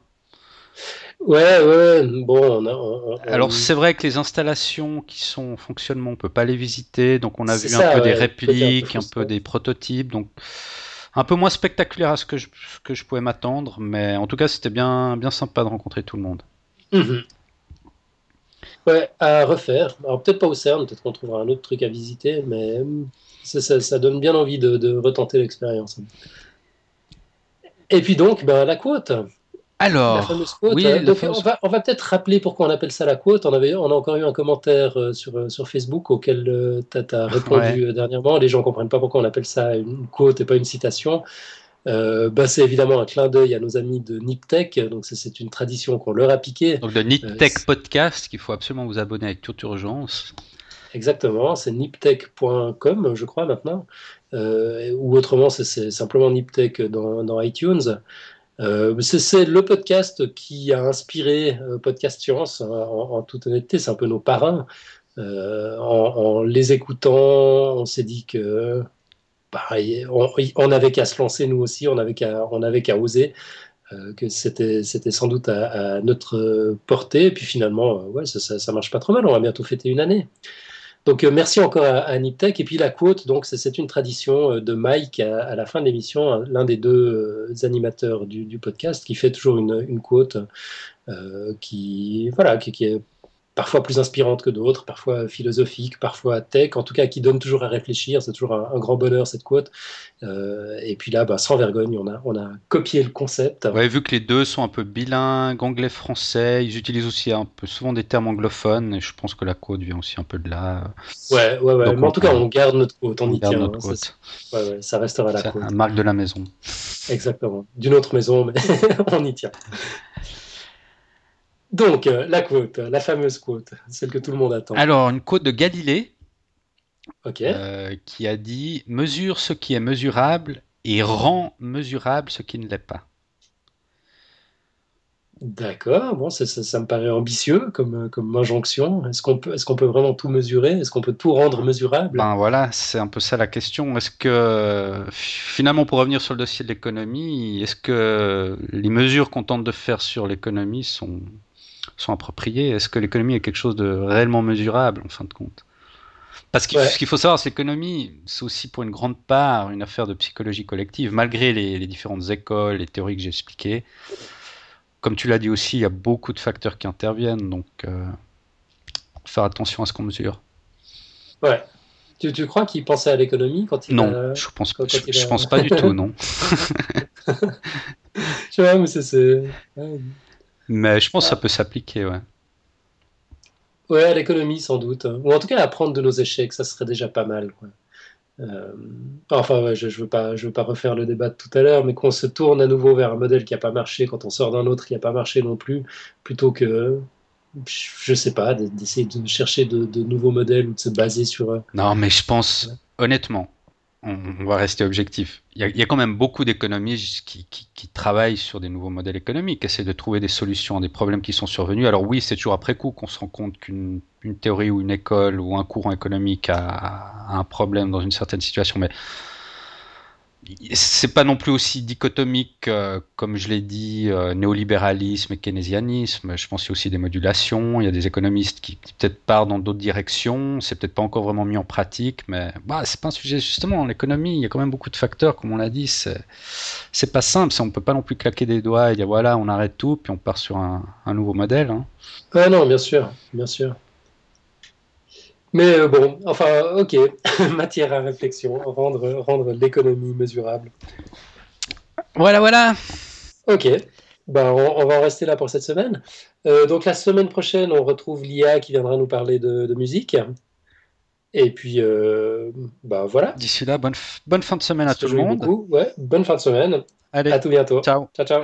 Ouais, ouais, bon, on Alors c'est vrai que les installations qui sont en fonctionnement, on peut pas les visiter, donc on a vu un peu des répliques, un peu, des prototypes, donc un peu moins spectaculaire à ce que je, que je pouvais m'attendre, mais en tout cas c'était bien, bien sympa de rencontrer tout le monde. Mhm. Ouais, à refaire. Alors peut-être pas au CERN, peut-être qu'on trouvera un autre truc à visiter, mais ça, ça, donne bien envie de, de retenter l'expérience. Et puis donc, ben, la quote. Alors, quote. Oui, euh, on va, on va peut-être rappeler pourquoi on appelle ça la quote. On, avait, on a encore eu un commentaire euh, sur, euh, sur Facebook auquel tu as, répondu dernièrement. Les gens ne comprennent pas pourquoi on appelle ça une quote et pas une citation. bah, c'est évidemment un clin d'œil à nos amis de Niptech, donc c'est une tradition qu'on leur a piquée. Donc le Niptech Podcast, qu'il faut absolument vous abonner avec toute urgence. Exactement, c'est niptech.com, je crois maintenant, ou autrement c'est simplement Niptech dans, dans iTunes. Euh, c'est le podcast qui a inspiré euh, Podcast Science, hein, en, toute honnêteté, c'est un peu nos parrains. Euh, en, les écoutant, on s'est dit que on, avait qu'à se lancer nous aussi, on avait qu'à, qu'à oser, que c'était, sans doute à, notre portée. Et puis finalement, ça, ça, ça, marche pas trop mal. On va bientôt fêter une année. Donc euh, merci encore à, à, Niptech. Et puis la quote, donc c'est une tradition euh, de Mike à, la fin de l'émission, hein, l'un des deux euh, animateurs du, podcast, qui fait toujours une, quote qui, voilà, qui, est parfois plus inspirante que d'autres, parfois philosophique, parfois tech, en tout cas qui donne toujours à réfléchir. C'est toujours un, grand bonheur cette quote. Euh, et puis là, bah, sans vergogne, on a, on a copié le concept. Ouais, vu que les deux sont un peu bilingues, anglais-français, ils utilisent aussi un peu souvent des termes anglophones, et je pense que la quote vient aussi un peu de là. Ouais, ouais, ouais. Mais en tout cas, on garde notre quote, on, y tient. Notre hein, quote. Ça, ouais, ouais, ça restera la quote. Une marque de la maison. Exactement. D'une autre maison, mais [laughs] on y tient. Donc, euh, la quote, la fameuse quote, celle que tout le monde attend. Alors, une quote de Galilée euh, qui a dit Mesure ce qui est mesurable et rend mesurable ce qui ne l'est pas. D'accord, bon, ça, me paraît ambitieux comme, comme injonction. Est-ce qu'on peut, est qu'on peut vraiment tout mesurer? Est-ce qu'on peut tout rendre mesurable? Ben voilà, c'est un peu ça la question. Est-ce que, finalement, pour revenir sur le dossier de l'économie, est-ce que les mesures qu'on tente de faire sur l'économie sont, sont appropriées Est-ce que l'économie est quelque chose de réellement mesurable en fin de compte? Parce que ce qu'il faut savoir, c'est l'économie, c'est aussi pour une grande part une affaire de psychologie collective, malgré les, différentes écoles, les théories que j'ai expliquées. Comme tu l'as dit aussi, il y a beaucoup de facteurs qui interviennent, donc euh, faire attention à ce qu'on mesure. Ouais. Tu, tu crois qu'il pensait à l'économie quand il Non, je pense, je, pense pas du tout, non. [laughs] tu vois, mais c'est. Mais je pense que ça peut s'appliquer, ouais. Ouais, à l'économie sans doute. Ou en tout cas, apprendre de nos échecs, ça serait déjà pas mal. Euh, enfin, je ne veux, pas, je veux pas refaire le débat de tout à l'heure, mais qu'on se tourne à nouveau vers un modèle qui n'a pas marché quand on sort d'un autre qui n'a pas marché non plus, plutôt que, je sais pas, d'essayer de chercher de, de, nouveaux modèles ou de se baser sur. Non, mais je pense, honnêtement, on, va rester objectif. Il y, a, quand même beaucoup d'économistes qui, travaillent sur des nouveaux modèles économiques, qui essaient de trouver des solutions à des problèmes qui sont survenus. Alors oui, c'est toujours après coup qu'on se rend compte qu'une théorie ou une école ou un courant économique a, a, un problème dans une certaine situation, mais c'est pas non plus aussi dichotomique, euh, comme je l'ai dit, euh, néolibéralisme et keynésianisme. Je pense qu'il y a aussi des modulations. Il y a des économistes qui, peut-être partent dans d'autres directions. C'est peut-être pas encore vraiment mis en pratique, mais bah, c'est pas un sujet justement. L'économie, il y a quand même beaucoup de facteurs, comme on l'a dit. C'est pas simple. On peut pas non plus claquer des doigts et dire voilà, on arrête tout puis on part sur un, nouveau modèle. Ah non, bien sûr, bien sûr. Mais euh, bon, enfin, ok, [laughs] matière à réflexion, rendre, rendre l'économie mesurable. Voilà, voilà. Ok, ben, on, va en rester là pour cette semaine. Euh, donc la semaine prochaine, on retrouve Lia qui viendra nous parler de, musique. Et puis, euh, ben, voilà. D'ici là, bonne, bonne fin de semaine à tout le monde. Ouais, bonne fin de semaine. Allez, à tout bientôt. Ciao. Ciao, ciao.